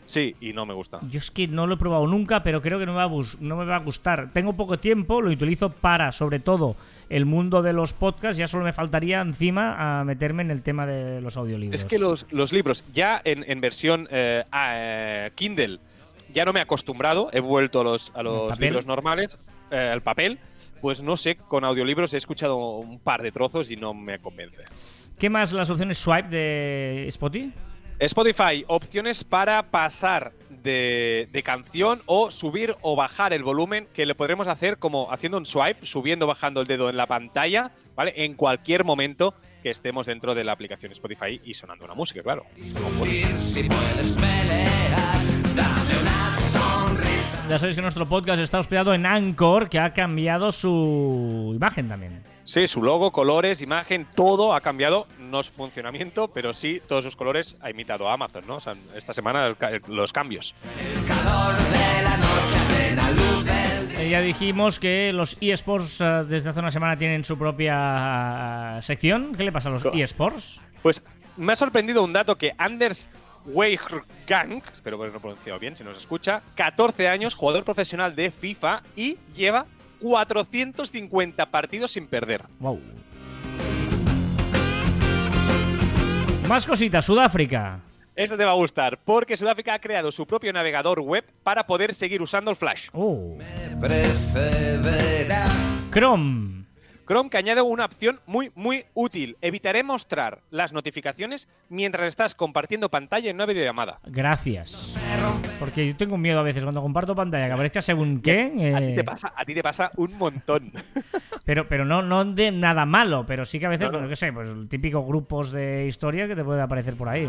Sí, y no me gusta. Yo es que no lo he probado nunca, pero creo que no me, va a bus- no me va a gustar. Tengo poco tiempo, lo utilizo para, sobre todo, el mundo de los podcasts. Ya solo me faltaría encima a meterme en el tema de los audiolibros. Es que los, los libros, ya en, en versión eh, ah, eh, Kindle, ya no me he acostumbrado, he vuelto a los, a libros normales, eh, al papel, pues no sé, con audiolibros he escuchado un par de trozos y no me convence. ¿Qué más las opciones swipe de Spotify? Spotify, opciones para pasar de, de canción o subir o bajar el volumen que le podremos hacer como haciendo un swipe, subiendo o bajando el dedo en la pantalla, ¿vale? En cualquier momento que estemos dentro de la aplicación Spotify y sonando una música, claro. Ya sabéis que nuestro podcast está hospedado en Anchor, que ha cambiado su imagen también. Sí, su logo, colores, imagen, todo ha cambiado. No su funcionamiento, pero sí todos sus colores ha imitado a Amazon, ¿no? O sea, esta semana el ca- los cambios. Eh, ya dijimos que los eSports eh, desde hace una semana tienen su propia eh, sección. ¿Qué le pasa a los Co- eSports? Pues me ha sorprendido un dato que Anders Weijgang, espero que lo he pronunciado bien si nos escucha, 14 años, jugador profesional de FIFA y lleva 450 partidos sin perder. Wow. Más cositas, Sudáfrica. Esto te va a gustar, porque Sudáfrica ha creado su propio navegador web para poder seguir usando el Flash. Oh. Precederá. Chrome. Chrome que añade una opción muy, muy útil. Evitaré mostrar las notificaciones mientras estás compartiendo pantalla en una videollamada. Gracias. Porque yo tengo miedo a veces cuando comparto pantalla que aparezca según qué. A ti eh, te pasa, a ti te pasa un montón. Pero, pero no, no de nada malo, pero sí que a veces, No, no. pues, qué sé, pues típicos grupos de historia que te puede aparecer por ahí.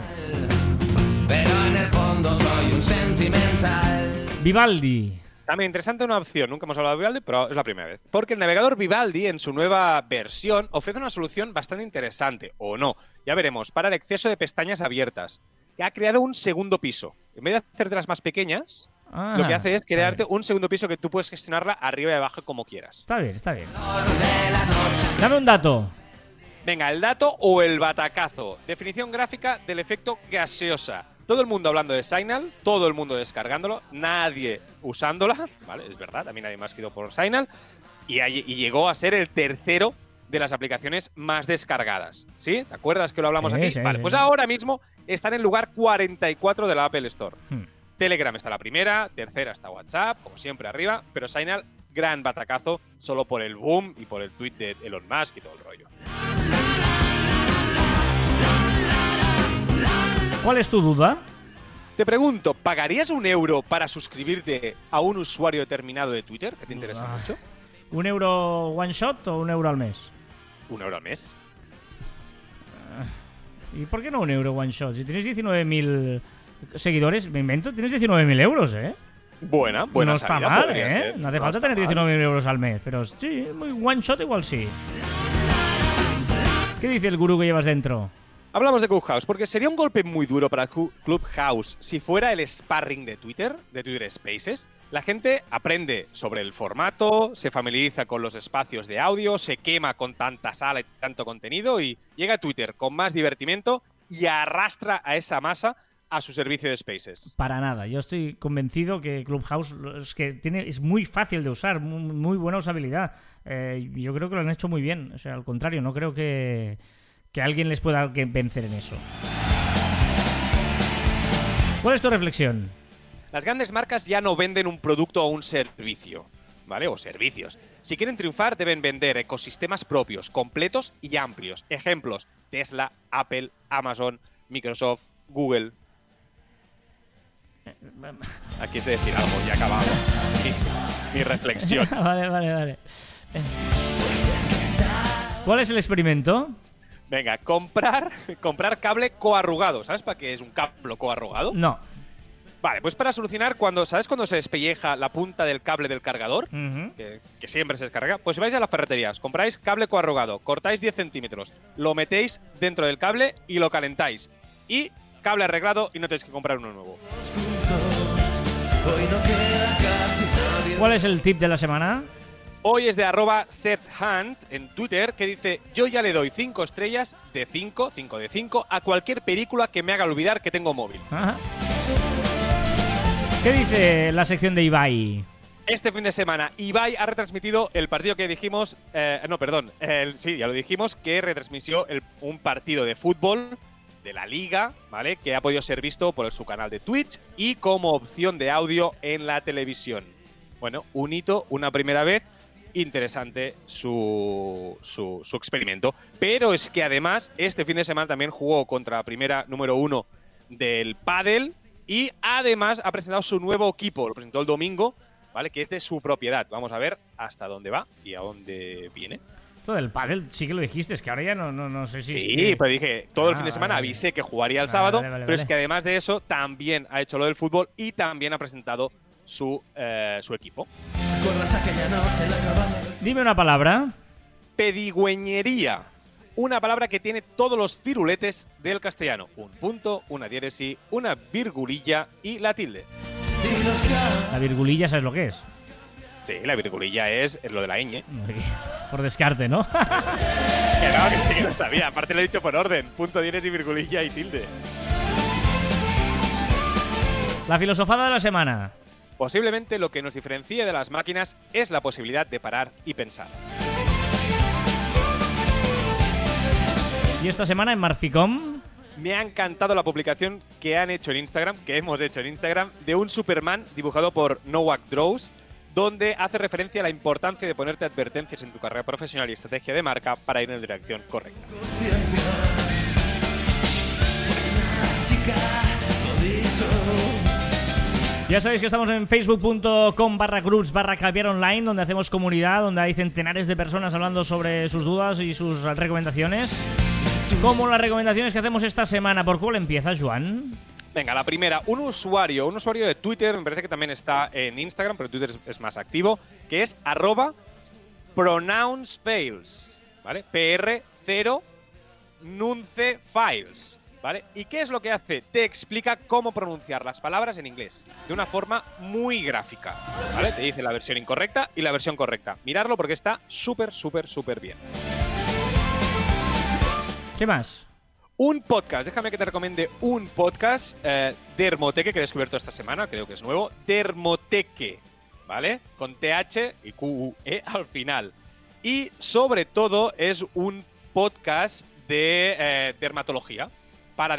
Pero en el fondo soy un sentimental. Vivaldi. También interesante una opción, nunca hemos hablado de Vivaldi, pero es la primera vez. Porque el navegador Vivaldi en su nueva versión ofrece una solución bastante interesante, o no, ya veremos, para el exceso de pestañas abiertas. Que ha creado un segundo piso. En vez de hacer de las más pequeñas, Ah, lo que hace es crearte un segundo piso que tú puedes gestionarla arriba y abajo como quieras. Está bien, está bien. Dame un dato. Venga, el dato o el batacazo. Definición gráfica del efecto gaseosa. Todo el mundo hablando de Signal, todo el mundo descargándolo, nadie usándola, ¿vale? Es verdad, también nadie más que ido por Signal. Y, y llegó a ser el tercero de las aplicaciones más descargadas. ¿Sí? ¿Te acuerdas que lo hablamos Sí, aquí? sí, vale, sí. pues ahora mismo está en el lugar 44 de la Apple Store. Hmm. Telegram está la primera, tercera está WhatsApp, como siempre arriba, pero Signal, gran batacazo, solo por el boom y por el tweet de Elon Musk y todo el rollo. ¿Cuál es tu duda? Te pregunto, ¿pagarías un euro para suscribirte a un usuario determinado de Twitter que te interesa Ah. mucho? ¿Un euro one shot o un euro al mes? ¿Un euro al mes? ¿Y por qué no un euro one shot? Si tienes 19.000 seguidores, me invento, tienes 19.000 euros, ¿eh? Buena, buena no está salida mal, ¿eh? ser. No hace No falta tener mal. 19.000 euros al mes, pero sí, muy one shot igual sí. ¿Qué dice el gurú que llevas dentro? Hablamos de Clubhouse, porque sería un golpe muy duro para Clubhouse si fuera el sparring de Twitter, de Twitter Spaces. La gente aprende sobre el formato, se familiariza con los espacios de audio, se quema con tanta sala y tanto contenido y llega a Twitter con más divertimento y arrastra a esa masa a su servicio de Spaces. Para nada. Yo estoy convencido que Clubhouse es que tiene es muy fácil de usar, muy, muy buena usabilidad. Eh, yo creo que lo han hecho muy bien. O sea, al contrario, no creo que, que alguien les pueda vencer en eso. ¿Cuál es tu reflexión? Las grandes marcas ya no venden un producto o un servicio, ¿vale? O servicios. Si quieren triunfar, deben vender ecosistemas propios, completos y amplios. Ejemplos: Tesla, Apple, Amazon, Microsoft, Google. Aquí es de decir algo, ya acabado. Mi, mi reflexión. vale, vale, vale. Eh. ¿Cuál es el experimento? Venga, comprar, comprar cable coarrugado. ¿Sabes para qué es un cable coarrugado? No. Vale, pues para solucionar cuando, ¿sabes cuando se despelleja la punta del cable del cargador? Que, que siempre se descarga, pues si vais a las ferreterías, compráis cable coarrugado, cortáis 10 centímetros, lo metéis dentro del cable y lo calentáis. Y cable arreglado y no tenéis que comprar uno nuevo. ¿Cuál es el tip de la semana? Hoy es de arroba sethunt en Twitter que dice yo ya le doy 5 estrellas de 5, 5 de 5 a cualquier película que me haga olvidar que tengo móvil. Ajá. ¿Qué dice la sección de Ibai? Este fin de semana Ibai ha retransmitido el partido que dijimos, eh, no, perdón, el- sí, ya lo dijimos, que retransmitió el- un partido de fútbol de la liga, ¿vale? Que ha podido ser visto por su canal de Twitch y como opción de audio en la televisión. Bueno, un hito, una primera vez, interesante su, su, su experimento. Pero es que además, este fin de semana también jugó contra la primera número uno del pádel y además ha presentado su nuevo equipo, lo presentó el domingo, ¿vale? Que es de su propiedad. Vamos a ver hasta dónde va y a dónde viene. Todo del pádel sí que lo dijiste, es que ahora ya no, no, no sé si... Sí, pero dije, todo el Ah, fin de semana vale, avisé que jugaría el Vale, sábado, vale, pero es que además de eso también ha hecho lo del fútbol y también ha presentado su, eh, su equipo. Dime una palabra. Pedigüeñería. Una palabra que tiene todos los firuletes del castellano. Un punto, una diéresis, una virgulilla y la tilde. La virgulilla, ¿sabes lo que es? Sí, la virgulilla es lo de la ñ. Por descarte, ¿no? Que no, que sí que lo sabía. Aparte lo he dicho por orden. Punto, diéresis, virgulilla y tilde. la filosofada de la semana. Posiblemente lo que nos diferencia de las máquinas es la posibilidad de parar y pensar. Y esta semana en Marficom. Me ha encantado la publicación que han hecho en Instagram, que hemos hecho en Instagram, de un Superman dibujado por Nowak Draws, donde hace referencia a la importancia de ponerte advertencias en tu carrera profesional y estrategia de marca para ir en la dirección correcta. Ya sabéis que estamos en facebook.com barra groups barra caviar online, donde hacemos comunidad, donde hay centenares de personas hablando sobre sus dudas y sus recomendaciones. Como las recomendaciones que hacemos esta semana. ¿Por cuál empiezas, Juan? Venga, la primera, un usuario, un usuario de Twitter, me parece que también está en Instagram, pero Twitter es, más activo, que es arroba pronouncefails, ¿vale? PR0 nunce files. ¿Vale? ¿Y qué es lo que hace? Te explica cómo pronunciar las palabras en inglés de una forma muy gráfica, ¿vale? Te dice la versión incorrecta y la versión correcta. Mirarlo porque está súper, súper, súper bien. ¿Qué más? Un podcast, déjame que te recomiende un podcast, eh, Dermoteque, que he descubierto esta semana, creo que es nuevo. Dermoteque, ¿vale? Con TH y QE al final. Y sobre todo es un podcast de eh, dermatología, para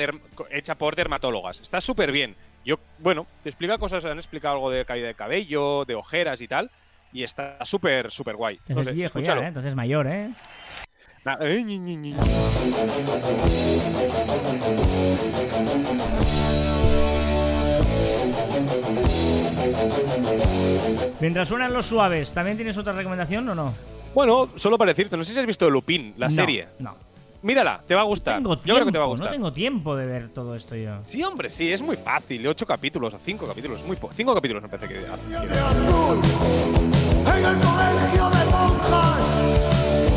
hecha por dermatólogas. Está súper bien. Yo, bueno, te explica cosas, han explicado algo de caída de cabello, de ojeras y tal. Y está súper, súper guay. Entonces No sé, viejo escúchalo. ya, ¿eh? Entonces mayor, ¿eh? Eh, ñi, ñi, ñi. Mientras suenan los suaves, ¿también tienes otra recomendación o no? Bueno, solo para decirte, no sé si has visto Lupin, la No, serie. No. Mírala, te va a gustar. Tengo Yo creo que te va a tiempo, gustar. No tengo tiempo de ver todo esto yo. Sí, hombre, sí, es muy fácil. Ocho capítulos o cinco capítulos, muy Cinco capítulos me parece que. de azul en el colegio de monjas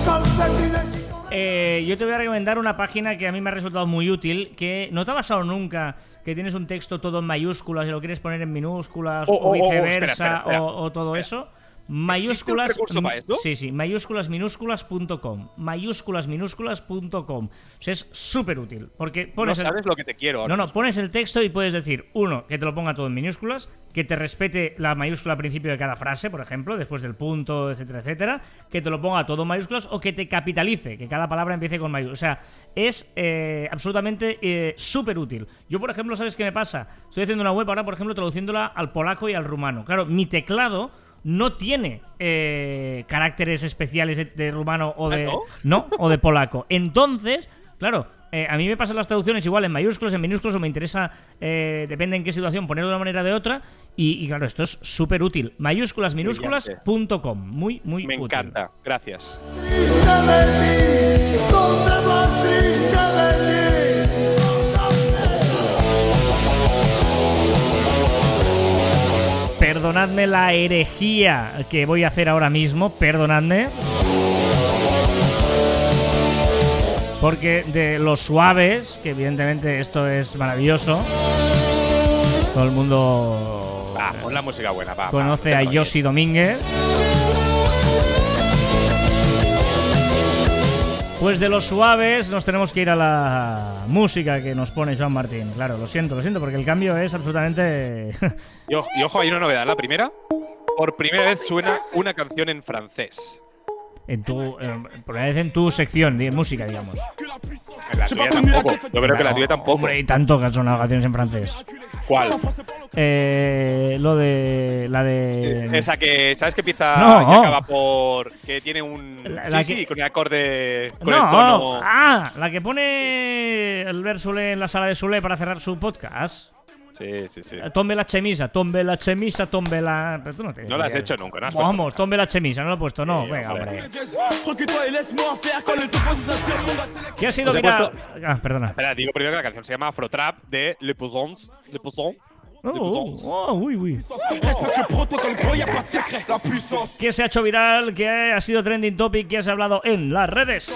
calcetines y Eh, yo te voy a recomendar una página que a mí me ha resultado muy útil, que no te ha pasado nunca que tienes un texto todo en mayúsculas y lo quieres poner en minúsculas Oh, o oh, oh, viceversa espera, espera, espera. O, o todo Espera. eso. Mayúsculas. recurso para esto? Sí, sí, mayúsculas minúsculas.com. Mayúsculas minúsculas.com. O sea, es súper útil. Porque No pones el- sabes lo que te quiero. ahora No, no, mismo. pones el texto y puedes decir, uno, que te lo ponga todo en minúsculas, que te respete la mayúscula al principio de cada frase, por ejemplo, después del punto, etcétera, etcétera, que te lo ponga todo en mayúsculas o que te capitalice, que cada palabra empiece con mayúsculas. O sea, es eh, absolutamente eh, súper útil. Yo, por ejemplo, ¿sabes qué me pasa? Estoy haciendo una web ahora, por ejemplo, traduciéndola al polaco y al rumano. Claro, mi teclado no tiene eh, caracteres especiales de, de rumano o de... ¿Ah, no? no, o de polaco. Entonces, claro, eh, a mí me pasan las traducciones igual en mayúsculas, en minúsculas, o me interesa, eh, depende en qué situación, ponerlo de una manera o de otra. Y, y claro, esto es súper útil. Mayúsculas, minúsculas.com. Muy, muy Me útil. encanta, gracias. triste de ti, donde más triste de ti. Perdonadme la herejía que voy a hacer ahora mismo, perdonadme. Porque de los suaves, que evidentemente esto es maravilloso, todo el mundo Va, pon la música buena, va. va, conoce a Yoshi Domínguez. Pues de los suaves nos tenemos que ir a la música que nos pone Joan Martín. Claro, lo siento, lo siento, porque el cambio es absolutamente... Y, ojo- y ojo, hay una novedad. La primera, por primera vez suena una canción en francés. En tu, eh, por primera vez en tu sección de música, digamos. En la tuya tampoco. Yo creo que la tuya tampoco. Hombre, y tanto que han sonado canciones en francés. ¿Cuál? Eh, lo de. La de. Esa que, ¿sabes que empieza No. y acaba por. que tiene un. La- la sí, que- sí, con el acorde. Con no, el tono. ah, la que pone el Sule en la sala de Sule para cerrar su podcast. Sí, sí, sí. Tombe la chemisa, tombe la chemisa, tombe la. Pero tú no, te No la has hecho nunca, no has puesto Vamos, tombe la chemisa, no lo he puesto, no. Sí, Venga, hombre. ¿Qué ha sido viral? puesto- Ah, perdona. Espera, digo primero que la canción se llama Afrotrap de Le Pousons. Le Pousons. Oh, oh, oh, uy. ¿Qué se ha hecho viral? ¿Qué ha sido trending topic? ¿Qué has hablado en las redes?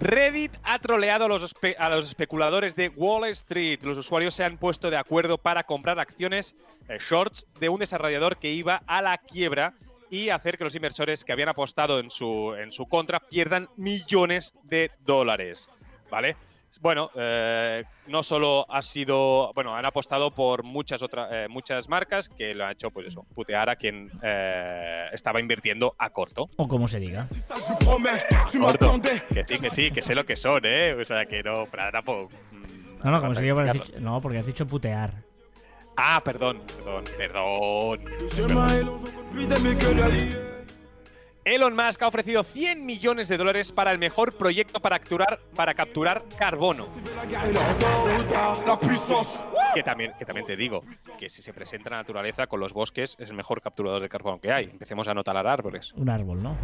Reddit ha troleado a los, especuladores de Wall Street. Los usuarios se han puesto de acuerdo para comprar acciones eh, shorts de un desarrollador que iba a la quiebra y hacer que los inversores que habían apostado en su, en su contra pierdan millones de dólares. ¿Vale? Bueno, eh, no solo ha sido. Bueno, han apostado por muchas otras eh, muchas marcas que lo han hecho, pues eso, putear a quien eh, estaba invirtiendo a corto. O como se diga. Corto. Que sí, que sí, que sé lo que son, ¿eh? O sea, que no, pero tampoco. mm, No, no, como se diga, porque has Carlos. dicho, no, porque has dicho putear. Ah, perdón, perdón, perdón. Elon Musk ha ofrecido 100 millones de dólares para el mejor proyecto para capturar, para capturar carbono. Que también, que también te digo, que si se presenta la naturaleza con los bosques, es el mejor capturador de carbono que hay. Empecemos a no talar árboles. Un árbol, ¿no?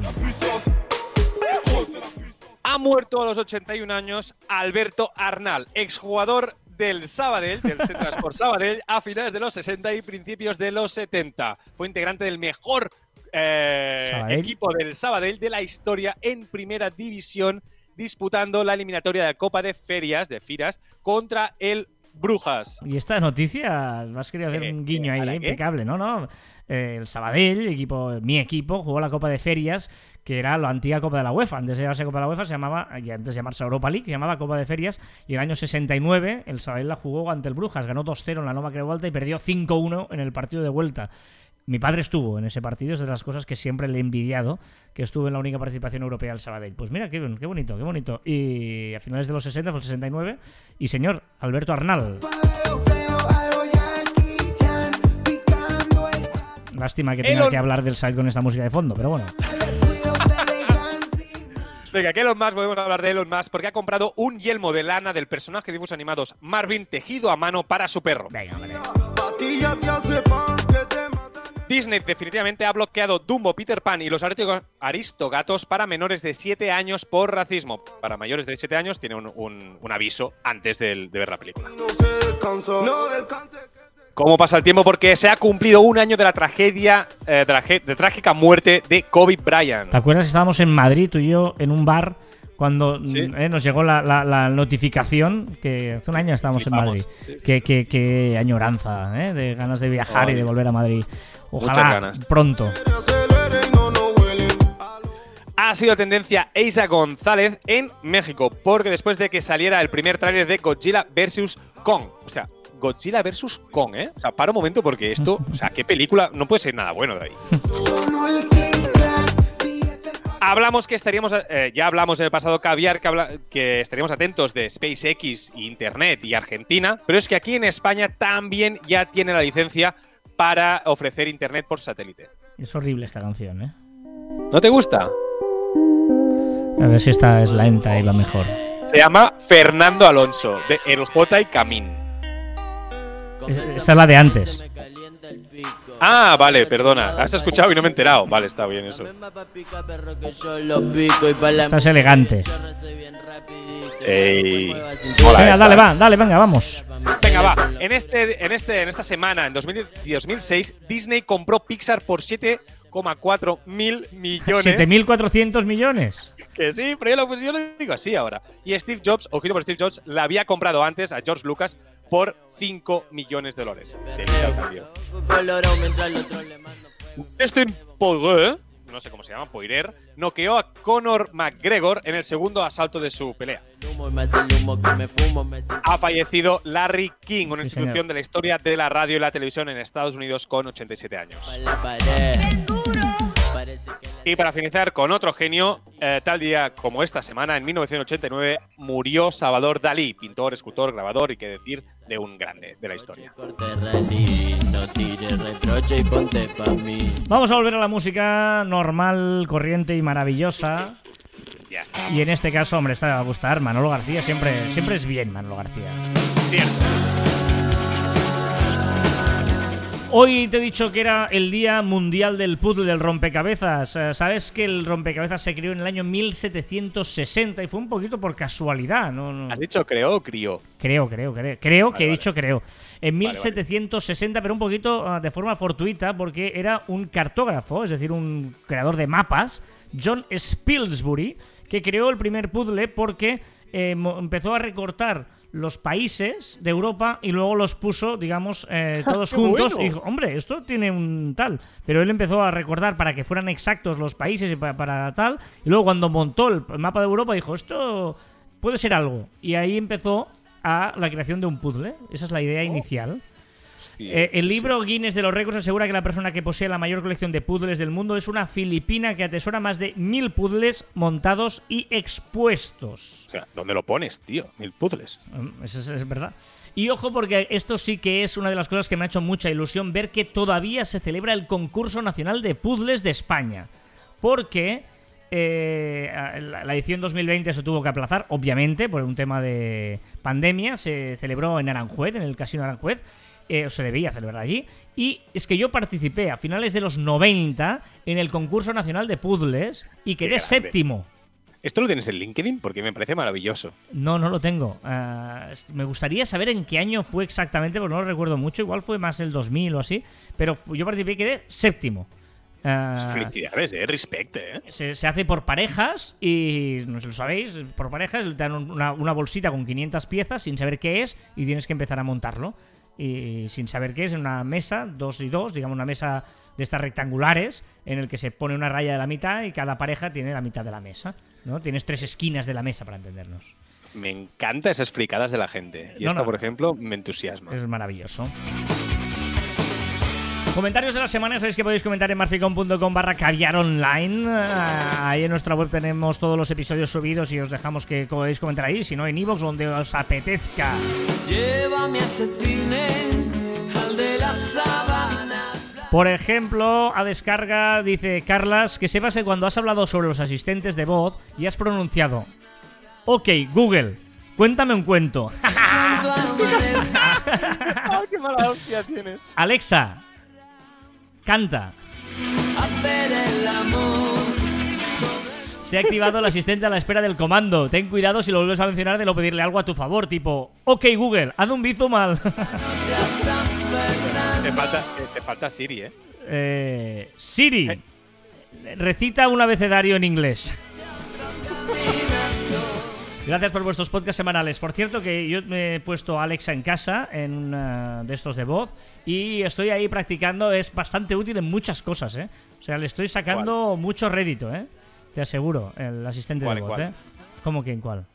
Ha muerto a los 81 años Alberto Arnal, exjugador del Sabadell, del Centro Sport Sabadell, a finales de los 60 y principios de los 70. Fue integrante del mejor eh, equipo del Sabadell de la historia en primera división disputando la eliminatoria de la Copa de Ferias, de Firas, contra el Brujas. Y esta noticia, has querido hacer Eh, un guiño eh, ahí, impecable, ¿no? no Eh, el Sabadell, equipo, mi equipo, jugó la Copa de Ferias, que era la antigua Copa de la UEFA. Antes de llamarse Copa de la UEFA, se llamaba, y antes de llamarse Europa League, se llamaba Copa de Ferias. Y el año 69, el Sabadell la jugó ante el Brujas, ganó 2-0 en la Nova Vuelta y perdió 5-1 en el partido de vuelta. Mi padre estuvo en ese partido, es de las cosas que siempre le he envidiado, que estuvo en la única participación europea del Sabadell. Pues mira, qué, qué bonito, qué bonito. Y a finales de los 60, fue el 69, y señor Alberto Arnal. Lástima que tenga Elon- que hablar del site con esta música de fondo, pero bueno. Venga, que Elon Musk, podemos hablar de Elon Musk porque ha comprado un yelmo de lana del personaje de dibujos animados Marvin tejido a mano para su perro. Venga, vale. Disney definitivamente ha bloqueado Dumbo, Peter Pan y los aristo- aristogatos para menores de 7 años por racismo. Para mayores de 7 años tiene un, un- un aviso antes de ver la película. ¿Cómo pasa el tiempo? Porque se ha cumplido un año de la tragedia, eh, de la de trágica muerte de Kobe Bryant. ¿Te acuerdas? Estábamos en Madrid, tú y yo, en un bar, cuando Sí. mm, eh, nos llegó la, la- la notificación, que hace un año estábamos en Madrid. sí, sí. Qué, qué- qué añoranza, ¿eh? de ganas de viajar y de volver a Madrid. Muchas Ojalá ganas. pronto. ha sido tendencia Eisa González en México, porque después de que saliera el primer tráiler de Godzilla vs. Kong, o sea, Godzilla vs. Kong, ¿eh? O sea, para un momento porque esto, o sea, qué película, no puede ser nada bueno de ahí. Hablamos que estaríamos, eh, ya hablamos en el pasado caviar que, habla- que estaríamos atentos de SpaceX, y Internet y Argentina, pero es que aquí en España también ya tiene la licencia para ofrecer Internet por satélite. Es horrible esta canción, ¿eh? ¿No te gusta? A ver si esta es lenta y la mejor. Se llama Fernando Alonso, de El J y Camín. Es- esta es la de antes. Ah, vale, perdona. Has escuchado y no me he enterado. Vale, está bien eso. Esta es elegante. Ey. Venga, esta. dale, va, dale, venga, vamos. Venga, va. En, este, en, este, en esta semana, en 2000 y 2006, Disney compró Pixar por 7,4 mil millones. 7.400 millones. Que sí, pero yo lo, yo lo digo así ahora. Y Steve Jobs, ojito por Steve Jobs, la había comprado antes a George Lucas por 5 millones de dólares. De vida al cambio. Dustin Poirier, no sé cómo se llama, Poirier, noqueó a Conor McGregor en el segundo asalto de su pelea. Ha fallecido Larry King, una Sí, institución señor. de la historia de la radio y la televisión en Estados Unidos con 87 años. Y para finalizar con otro genio, eh, tal día como esta semana, en 1989, murió Salvador Dalí, pintor, escultor, grabador y qué decir de un grande de la historia. Vamos a volver a la música normal, corriente y maravillosa. Ya está. Y en este caso, hombre, esta va a gustar. Manolo García siempre, siempre es bien, Manolo García. Cierto. Hoy te he dicho que era el Día Mundial del Puzzle del Rompecabezas. Eh, Sabes que el rompecabezas se creó en el año 1760 y fue un poquito por casualidad, ¿no? no- ¿Has dicho creo o crió? Creo, creo, creo. Creo que he dicho creo. En Vale, 1760, pero un poquito ah, de forma fortuita, porque era un cartógrafo, es decir, un creador de mapas, John Spilsbury, que creó el primer puzzle porque eh, empezó a recortar los países de Europa y luego los puso, digamos, eh, todos ¡Qué juntos. bueno! Y dijo, hombre, esto tiene un tal. Pero él empezó a recordar para que fueran exactos los países y pa- para, tal. Y luego cuando montó el mapa de Europa dijo, esto puede ser algo. Y ahí empezó a la creación de un puzzle. Esa es la idea inicial. Sí, Eh, el sí, libro Guinness de los récords asegura que la persona que posee la mayor colección de puzzles del mundo es una filipina que atesora más de mil puzzles montados y expuestos. O sea, ¿dónde lo pones, tío? Mil puzzles. Mm, Eso es, es verdad. Y ojo porque esto sí que es una de las cosas que me ha hecho mucha ilusión ver que todavía se celebra el concurso nacional de puzzles de España. Porque eh, la la edición 2020 se tuvo que aplazar, obviamente, por un tema de pandemia. Se celebró en Aranjuez, en el Casino Aranjuez. Eh, o se debía celebrar allí. Y es que yo participé a finales de los 90 en el concurso nacional de puzzles y quedé séptimo. ¿Esto lo tienes en LinkedIn? Porque me parece maravilloso. No, no lo tengo. Ah, est- me gustaría saber en qué año fue exactamente, porque no lo recuerdo mucho. Igual fue más el 2000 o así. Pero yo participé y quedé séptimo. Eh, Felicidades, eh. Respecte, eh. se, se hace por parejas y, no sé lo sabéis, por parejas te dan una, una bolsita con 500 piezas sin saber qué es y tienes que empezar a montarlo. Y sin saber qué es, en una mesa, dos y dos, digamos una mesa de estas rectangulares, en el que se pone una raya de la mitad y cada pareja tiene la mitad de la mesa. ¿no? Tienes tres esquinas de la mesa para entendernos. Me encanta esas fricadas de la gente. Y No, esta, no. por ejemplo, me entusiasma. Es maravilloso. Comentarios de la semana, sabéis que podéis comentar en marficon.com barra caviar online. Ah, Ahí en nuestra web tenemos todos los episodios subidos y os dejamos que podéis comentar ahí, si no en iVoox donde os apetezca. Llévame a ese cine, al de las sábanas. Por ejemplo, a descarga dice Carlas que sepas que cuando has hablado sobre los asistentes de voz y has pronunciado Ok, Google, cuéntame un cuento. ¡Ay, qué mala hostia tienes! Alexa, canta. hacer el amor. sobre Se ha activado el asistente a la espera del comando. Ten cuidado si lo vuelves a mencionar de no pedirle algo a tu favor, tipo, ok Google, haz un bizo mal. Te falta, eh, te falta Siri, eh. Eh, Siri, recita un abecedario en inglés. Gracias por vuestros podcasts semanales. Por cierto, que yo me he puesto a Alexa en casa, en una de estos de voz, y estoy ahí practicando. Es bastante útil en muchas cosas, ¿eh? O sea, le estoy sacando mucho rédito, ¿eh? Te aseguro, el asistente ¿Cuál, de voz? ¿eh? ¿Cómo que en cuál?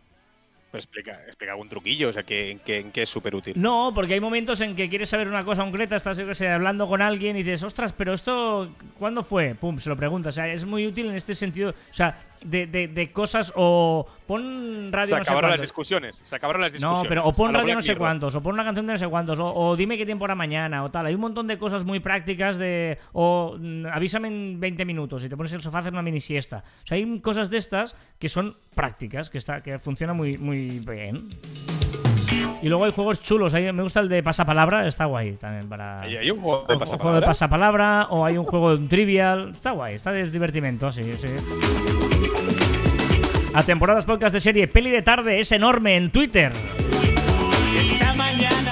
Pues explica, explica algún truquillo, o sea, que, en que, que es súper útil. No, porque hay momentos en que quieres saber una cosa concreta, estás hablando con alguien y dices, ostras, pero esto, ¿cuándo fue? Pum, se lo preguntas. O sea, es muy útil en este sentido, o sea, de, de- de cosas o pon radio se no sé acabaron las discusiones. Se acabaron las discusiones. No, pero o pon radio no sé cuántos, o pon una canción de no sé cuántos, o, o dime qué tiempo era mañana, o tal. Hay un montón de cosas muy prácticas de. O mm, avísame en 20 minutos y te pones en el sofá a hacer una mini siesta. O sea, hay cosas de estas que son prácticas, que, está, que funcionan muy, muy bien. Y luego hay juegos chulos. Hay- me gusta el de pasapalabra, está guay también para. Hay, hay un juego de un juego de pasapalabra. pasapalabra o hay un juego de un trivial. Está guay, está de divertimento, sí, sí. A temporadas podcast de serie Peli de Tarde es enorme en Twitter.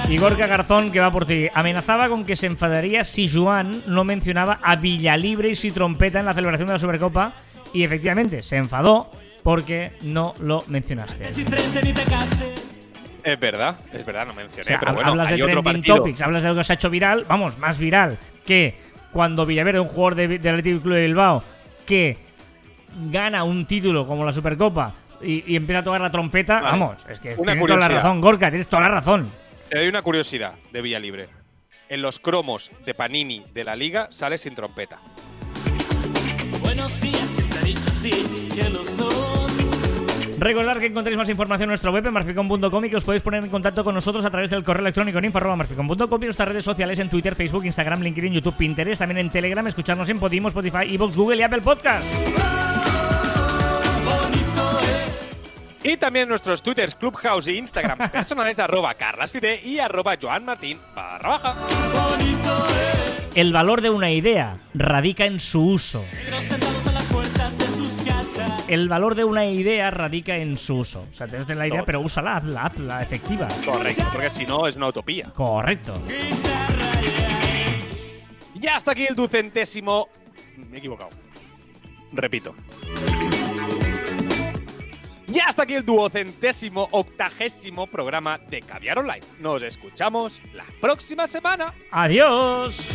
Y Gorka Garzón, que va por ti, amenazaba con que se enfadaría si Joan no mencionaba a Villalibre y su trompeta en la celebración de la Supercopa. Y efectivamente, se enfadó porque no lo mencionaste. Es verdad, es verdad, no mencioné. O sea, pero bueno, hablas de hay otro trending partido. topics, hablas de algo que se ha hecho viral, vamos, más viral que cuando Villaverde, un jugador de, del Athletic Club de Bilbao, que gana un título como la Supercopa y, y empieza a tocar la trompeta, Vale. vamos, es que Una tienes toda la razón, Gorka, tienes toda la razón. Te doy una curiosidad de Villa Libre. En los cromos de Panini de la liga sale sin trompeta. Buenos días, ¿quién te ha dicho a ti que lo? Recordad que encontréis más información en nuestra web en marficon.com y que os podéis poner en contacto con nosotros a través del correo electrónico en info.marficon.com y nuestras redes sociales en Twitter, Facebook, Instagram, LinkedIn, YouTube, Pinterest, también en Telegram, escucharnos en Podimo, Spotify, Evox, Google y Apple Podcast. Y también nuestros twitters, Clubhouse e Instagrams personales, arroba carlasfide y arroba joanmartin barra baja. El valor de una idea radica en su uso. El valor de una idea radica en su uso. O sea, tienes la idea, pero úsala, hazla, hazla, efectiva. Correcto, porque si no es una utopía. Correcto. Y hasta aquí el ducentésimo. Me he equivocado. Repito. Y hasta aquí el duocentésimo octagésimo programa de Caviar Online. Nos escuchamos la próxima semana. Adiós.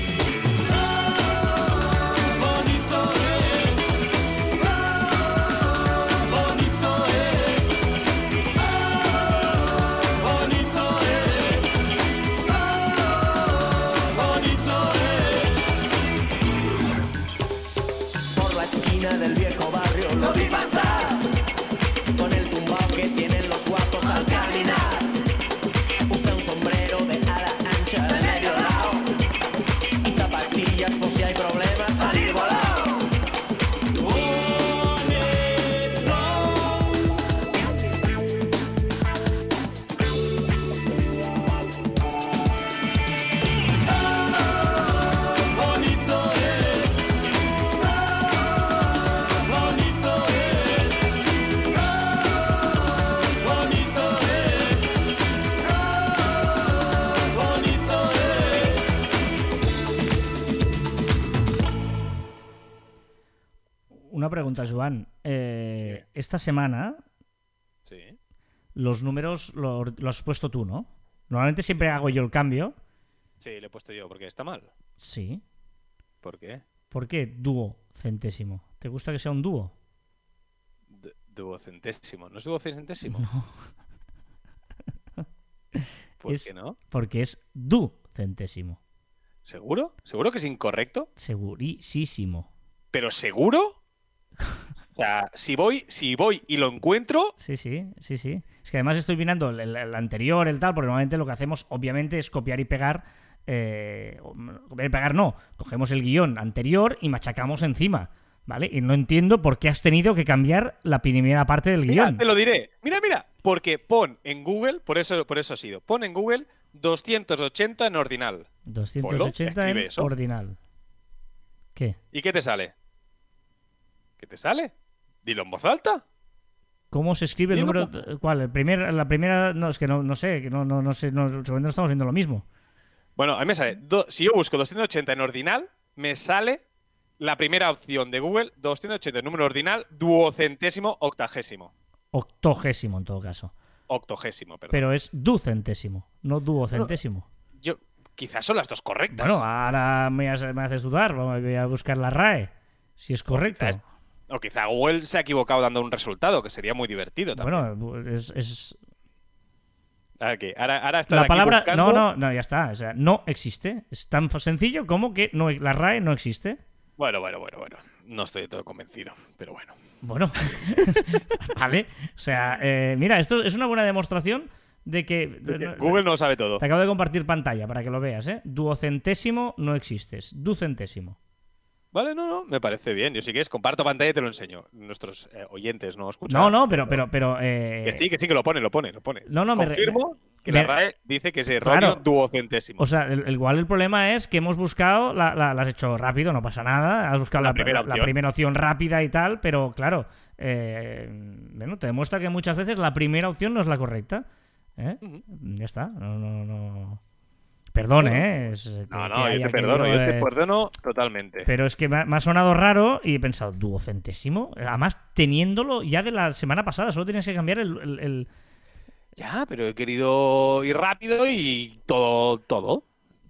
Pregunta, Joan. Eh, esta semana Sí. los números lo, lo has puesto tú, ¿no? Normalmente siempre hago yo el cambio. Sí, le he puesto yo, porque está mal. Sí. ¿Por qué? ¿Por qué dúo centésimo? ¿Te gusta que sea un dúo? D- duocentésimo. ¿No es duocentésimo? ¿Por Es- qué no? Porque es du centésimo. ¿Seguro? ¿Seguro que es incorrecto? Segurísimo. ¿Pero seguro? O sea, si voy, si voy y lo encuentro, Sí, sí, sí, sí. Es que además estoy mirando el, anterior, el tal, porque normalmente lo que hacemos, obviamente, es copiar y pegar. eh, copiar y pegar no. Cogemos el guion anterior y machacamos encima. ¿Vale? Y no entiendo por qué has tenido que cambiar la primera parte del mira, guion. te lo diré. Mira, mira, porque pon en Google, por eso, por eso ha sido, pon en Google 280 en ordinal. 280 en escribe eso. ordinal. ¿Qué? ¿Y qué te sale? ¿Qué te sale? Dilo en voz alta. ¿Cómo se escribe el número? ¿Cuál? ¿El primer, la primera. No, es que no, no sé, que no, no, no sé, no, no estamos viendo lo mismo. Bueno, a mí me sale. do- si yo busco 280 en ordinal, me sale la primera opción de Google, 280 en número ordinal, duocentésimo octagésimo. Octogésimo en todo caso. Octogésimo, perdón. Pero es ducentésimo, no duocentésimo. Yo, quizás son las dos correctas. Bueno, ahora me haces, dudar. Voy a buscar la RAE. Si es correcto. quizás- O quizá Google se ha equivocado dando un resultado, que sería muy divertido también. Bueno, es, es- Ahora, ¿qué? ahora, ahora están la aquí palabra. No, no, no, ya está. O sea, no existe. Es tan sencillo como que no, la RAE no existe. Bueno, bueno, bueno, bueno. No estoy de todo convencido, pero bueno. Bueno, vale. O sea, eh, mira, esto es una buena demostración de que. Google no lo sabe todo. Te acabo de compartir pantalla para que lo veas, ¿eh? Duocentésimo no existe, es ducentésimo. Vale, no, no, me parece bien. Yo sí que es, comparto pantalla y te lo enseño. Nuestros eh, oyentes no escuchan. No, no, pero, pero, pero. eh, Que sí, que sí, que lo pone, lo pone, lo pone. No, no, me Confirmo que me- la RAE dice que es erróneo Claro. duocentésimo. O sea, el- igual el problema es que hemos buscado, la, la- la has hecho rápido, no pasa nada, has buscado La la, primera la opción. primera opción rápida y tal, pero claro, eh, bueno, te demuestra que muchas veces la primera opción no es la correcta. ¿eh? Ya está, no, no, no. Perdone, ¿eh? Es, que- no, no, yo te perdono, yo te eh, perdono totalmente. Pero es que me ha, me ha sonado raro y he pensado, duocentésimo. Además, teniéndolo ya de la semana pasada, solo tienes que cambiar el- el- el, Ya, pero he querido ir rápido y todo, todo.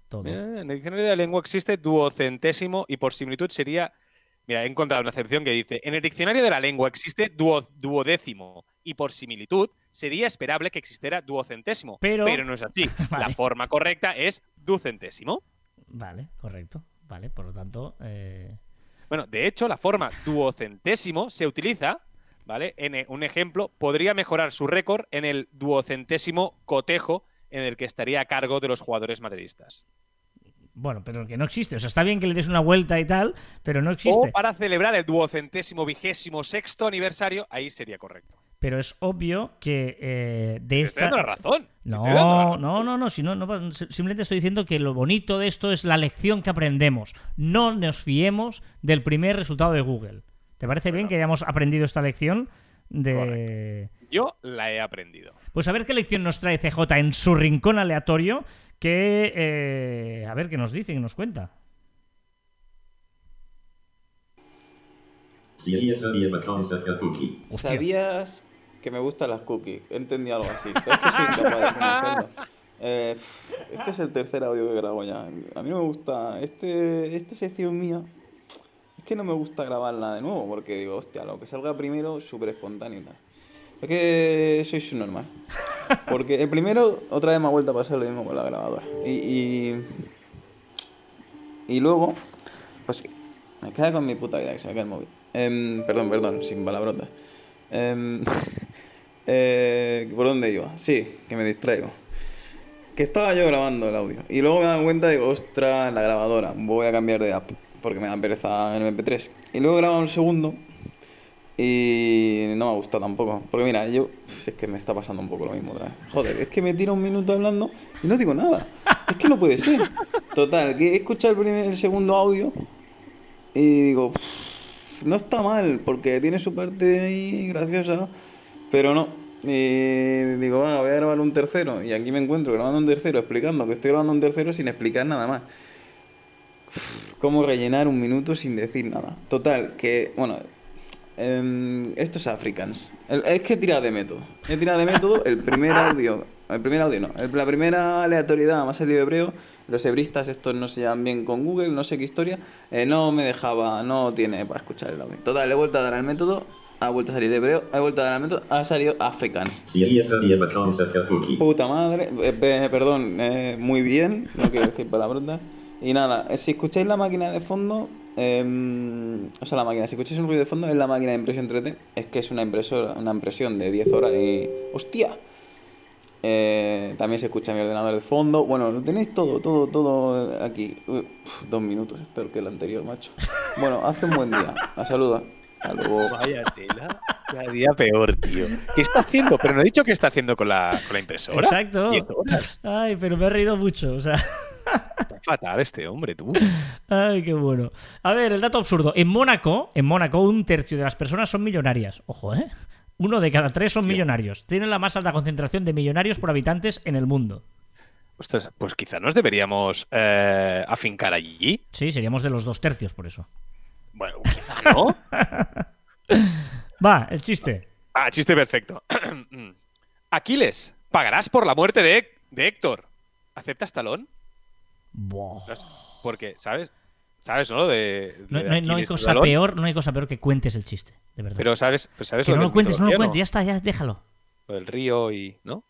todo. Mira, en el diccionario de la lengua existe duocentésimo y por similitud sería. Mira, he encontrado una excepción que dice: En el diccionario de la lengua existe duo- duodécimo y por similitud sería esperable que existiera duocentésimo. Pero- no es así. La forma correcta es ducentésimo. Vale, correcto. Vale, por lo tanto, eh, Bueno, de hecho, la forma duocentésimo se utiliza, ¿vale? En e- un ejemplo, podría mejorar su récord en el duocentésimo cotejo en el que estaría a cargo de los jugadores madridistas. bueno, pero que no existe. O sea, está bien que le des una vuelta y tal, pero no existe. O para celebrar el duocentésimo vigésimo sexto aniversario, ahí sería correcto. Pero es obvio que eh, de esta. estoy dando la razón. te estoy dando la No, razón. no, no, no, si no, simplemente estoy diciendo que lo bonito de esto es la lección que aprendemos. No nos fiemos del primer resultado de Google. ¿Te parece bien que hayamos aprendido esta lección? De. Yo la he aprendido. Pues a ver qué lección nos trae CJ en su rincón aleatorio. Que. eh, a ver qué nos dice, qué nos cuenta. ¿Sabías que me gustan las cookies? He entendido algo así. Es que soy incapaz de. Eh, este es el tercer audio que grabo ya. A mí no me gusta. Este, esta sección mía. Es que no me gusta grabarla de nuevo. Porque digo, hostia, lo que salga primero, súper espontáneo y tal. Es que soy subnormal. Porque el primero, otra vez me ha vuelto a pasar lo mismo con la grabadora. Y. Y, y luego. Pues me cae con mi puta vida que se me cae el móvil. Em, perdón, perdón, sin palabrotas. Em, eh, ¿Por dónde iba? Sí, que me distraigo. Que estaba yo grabando el audio. Y luego me dado cuenta, digo, ostras, la grabadora, voy a cambiar de app. Porque me da pereza en MP3. Y luego he grabado un segundo. Y no me ha gustado tampoco. Porque mira, yo. Es que me está pasando un poco lo mismo otra vez. Joder, es que me tiro un minuto hablando y no digo nada. Es que no puede ser. Total, que he escuchado el, primer, el segundo audio. Y digo, no está mal, porque tiene su parte ahí graciosa, pero no. Y digo, bueno, voy a grabar un tercero. Y aquí me encuentro grabando un tercero, explicando que estoy grabando un tercero sin explicar nada más. Uf, ¿Cómo rellenar un minuto sin decir nada? Total, que, bueno, em, estos Africans. El- es que he tirado de método. He tirado de método el primer audio. El primer audio no. el- la primera aleatoriedad más salido hebreo. Los hebristas estos no se llevan bien con Google, no sé qué historia. eh, no me dejaba, no tiene para escuchar el audio. Total, le he vuelto a dar al método. Ha vuelto a salir hebreo. He vuelto a dar al método. Ha salido Africans. Puta madre, eh, pe- perdón, eh, muy bien, no quiero decir palabrotas. Y nada, eh, si escucháis la máquina de fondo, em, o sea, la máquina, si escucháis un ruido de fondo, es la máquina de impresión 3D, es que es una impresora, una impresión de 10 horas y. ¡Hostia! Eh, también se escucha mi ordenador de fondo. Bueno, lo tenéis todo, todo, todo aquí. Uf, dos minutos, espero que el anterior, macho. Bueno, hace un buen día. A saluda. Luego. Vaya tela. Cada día peor, tío. ¿Qué está haciendo? Pero no he dicho qué está haciendo con la, con la impresora. Exacto. Ay, pero me he reído mucho. O sea, Está fatal este hombre, tú. ay, qué bueno. A ver, el dato absurdo. En Mónaco, en Mónaco, un tercio de las personas son millonarias. Ojo, ¿eh? Uno de cada tres son millonarios. Tienen la más alta concentración de millonarios por habitantes en el mundo. Ostras, pues quizá nos deberíamos eh, afincar allí. Sí, seríamos de los dos tercios por eso. Bueno, quizá no. Va, el chiste. Ah, chiste perfecto. Aquiles, pagarás por la muerte de, de Héctor. ¿Aceptas talón? Buah. Porque, ¿sabes? ¿Sabes, no? De, de No, no hay, no hay Aquiles cosa Talón. peor, no hay cosa peor que cuentes el chiste, de verdad. Pero, ¿sabes? Pero ¿sabes que no lo cuentes, no lo cuentes, ya está, ya déjalo. Lo del río y. ¿No?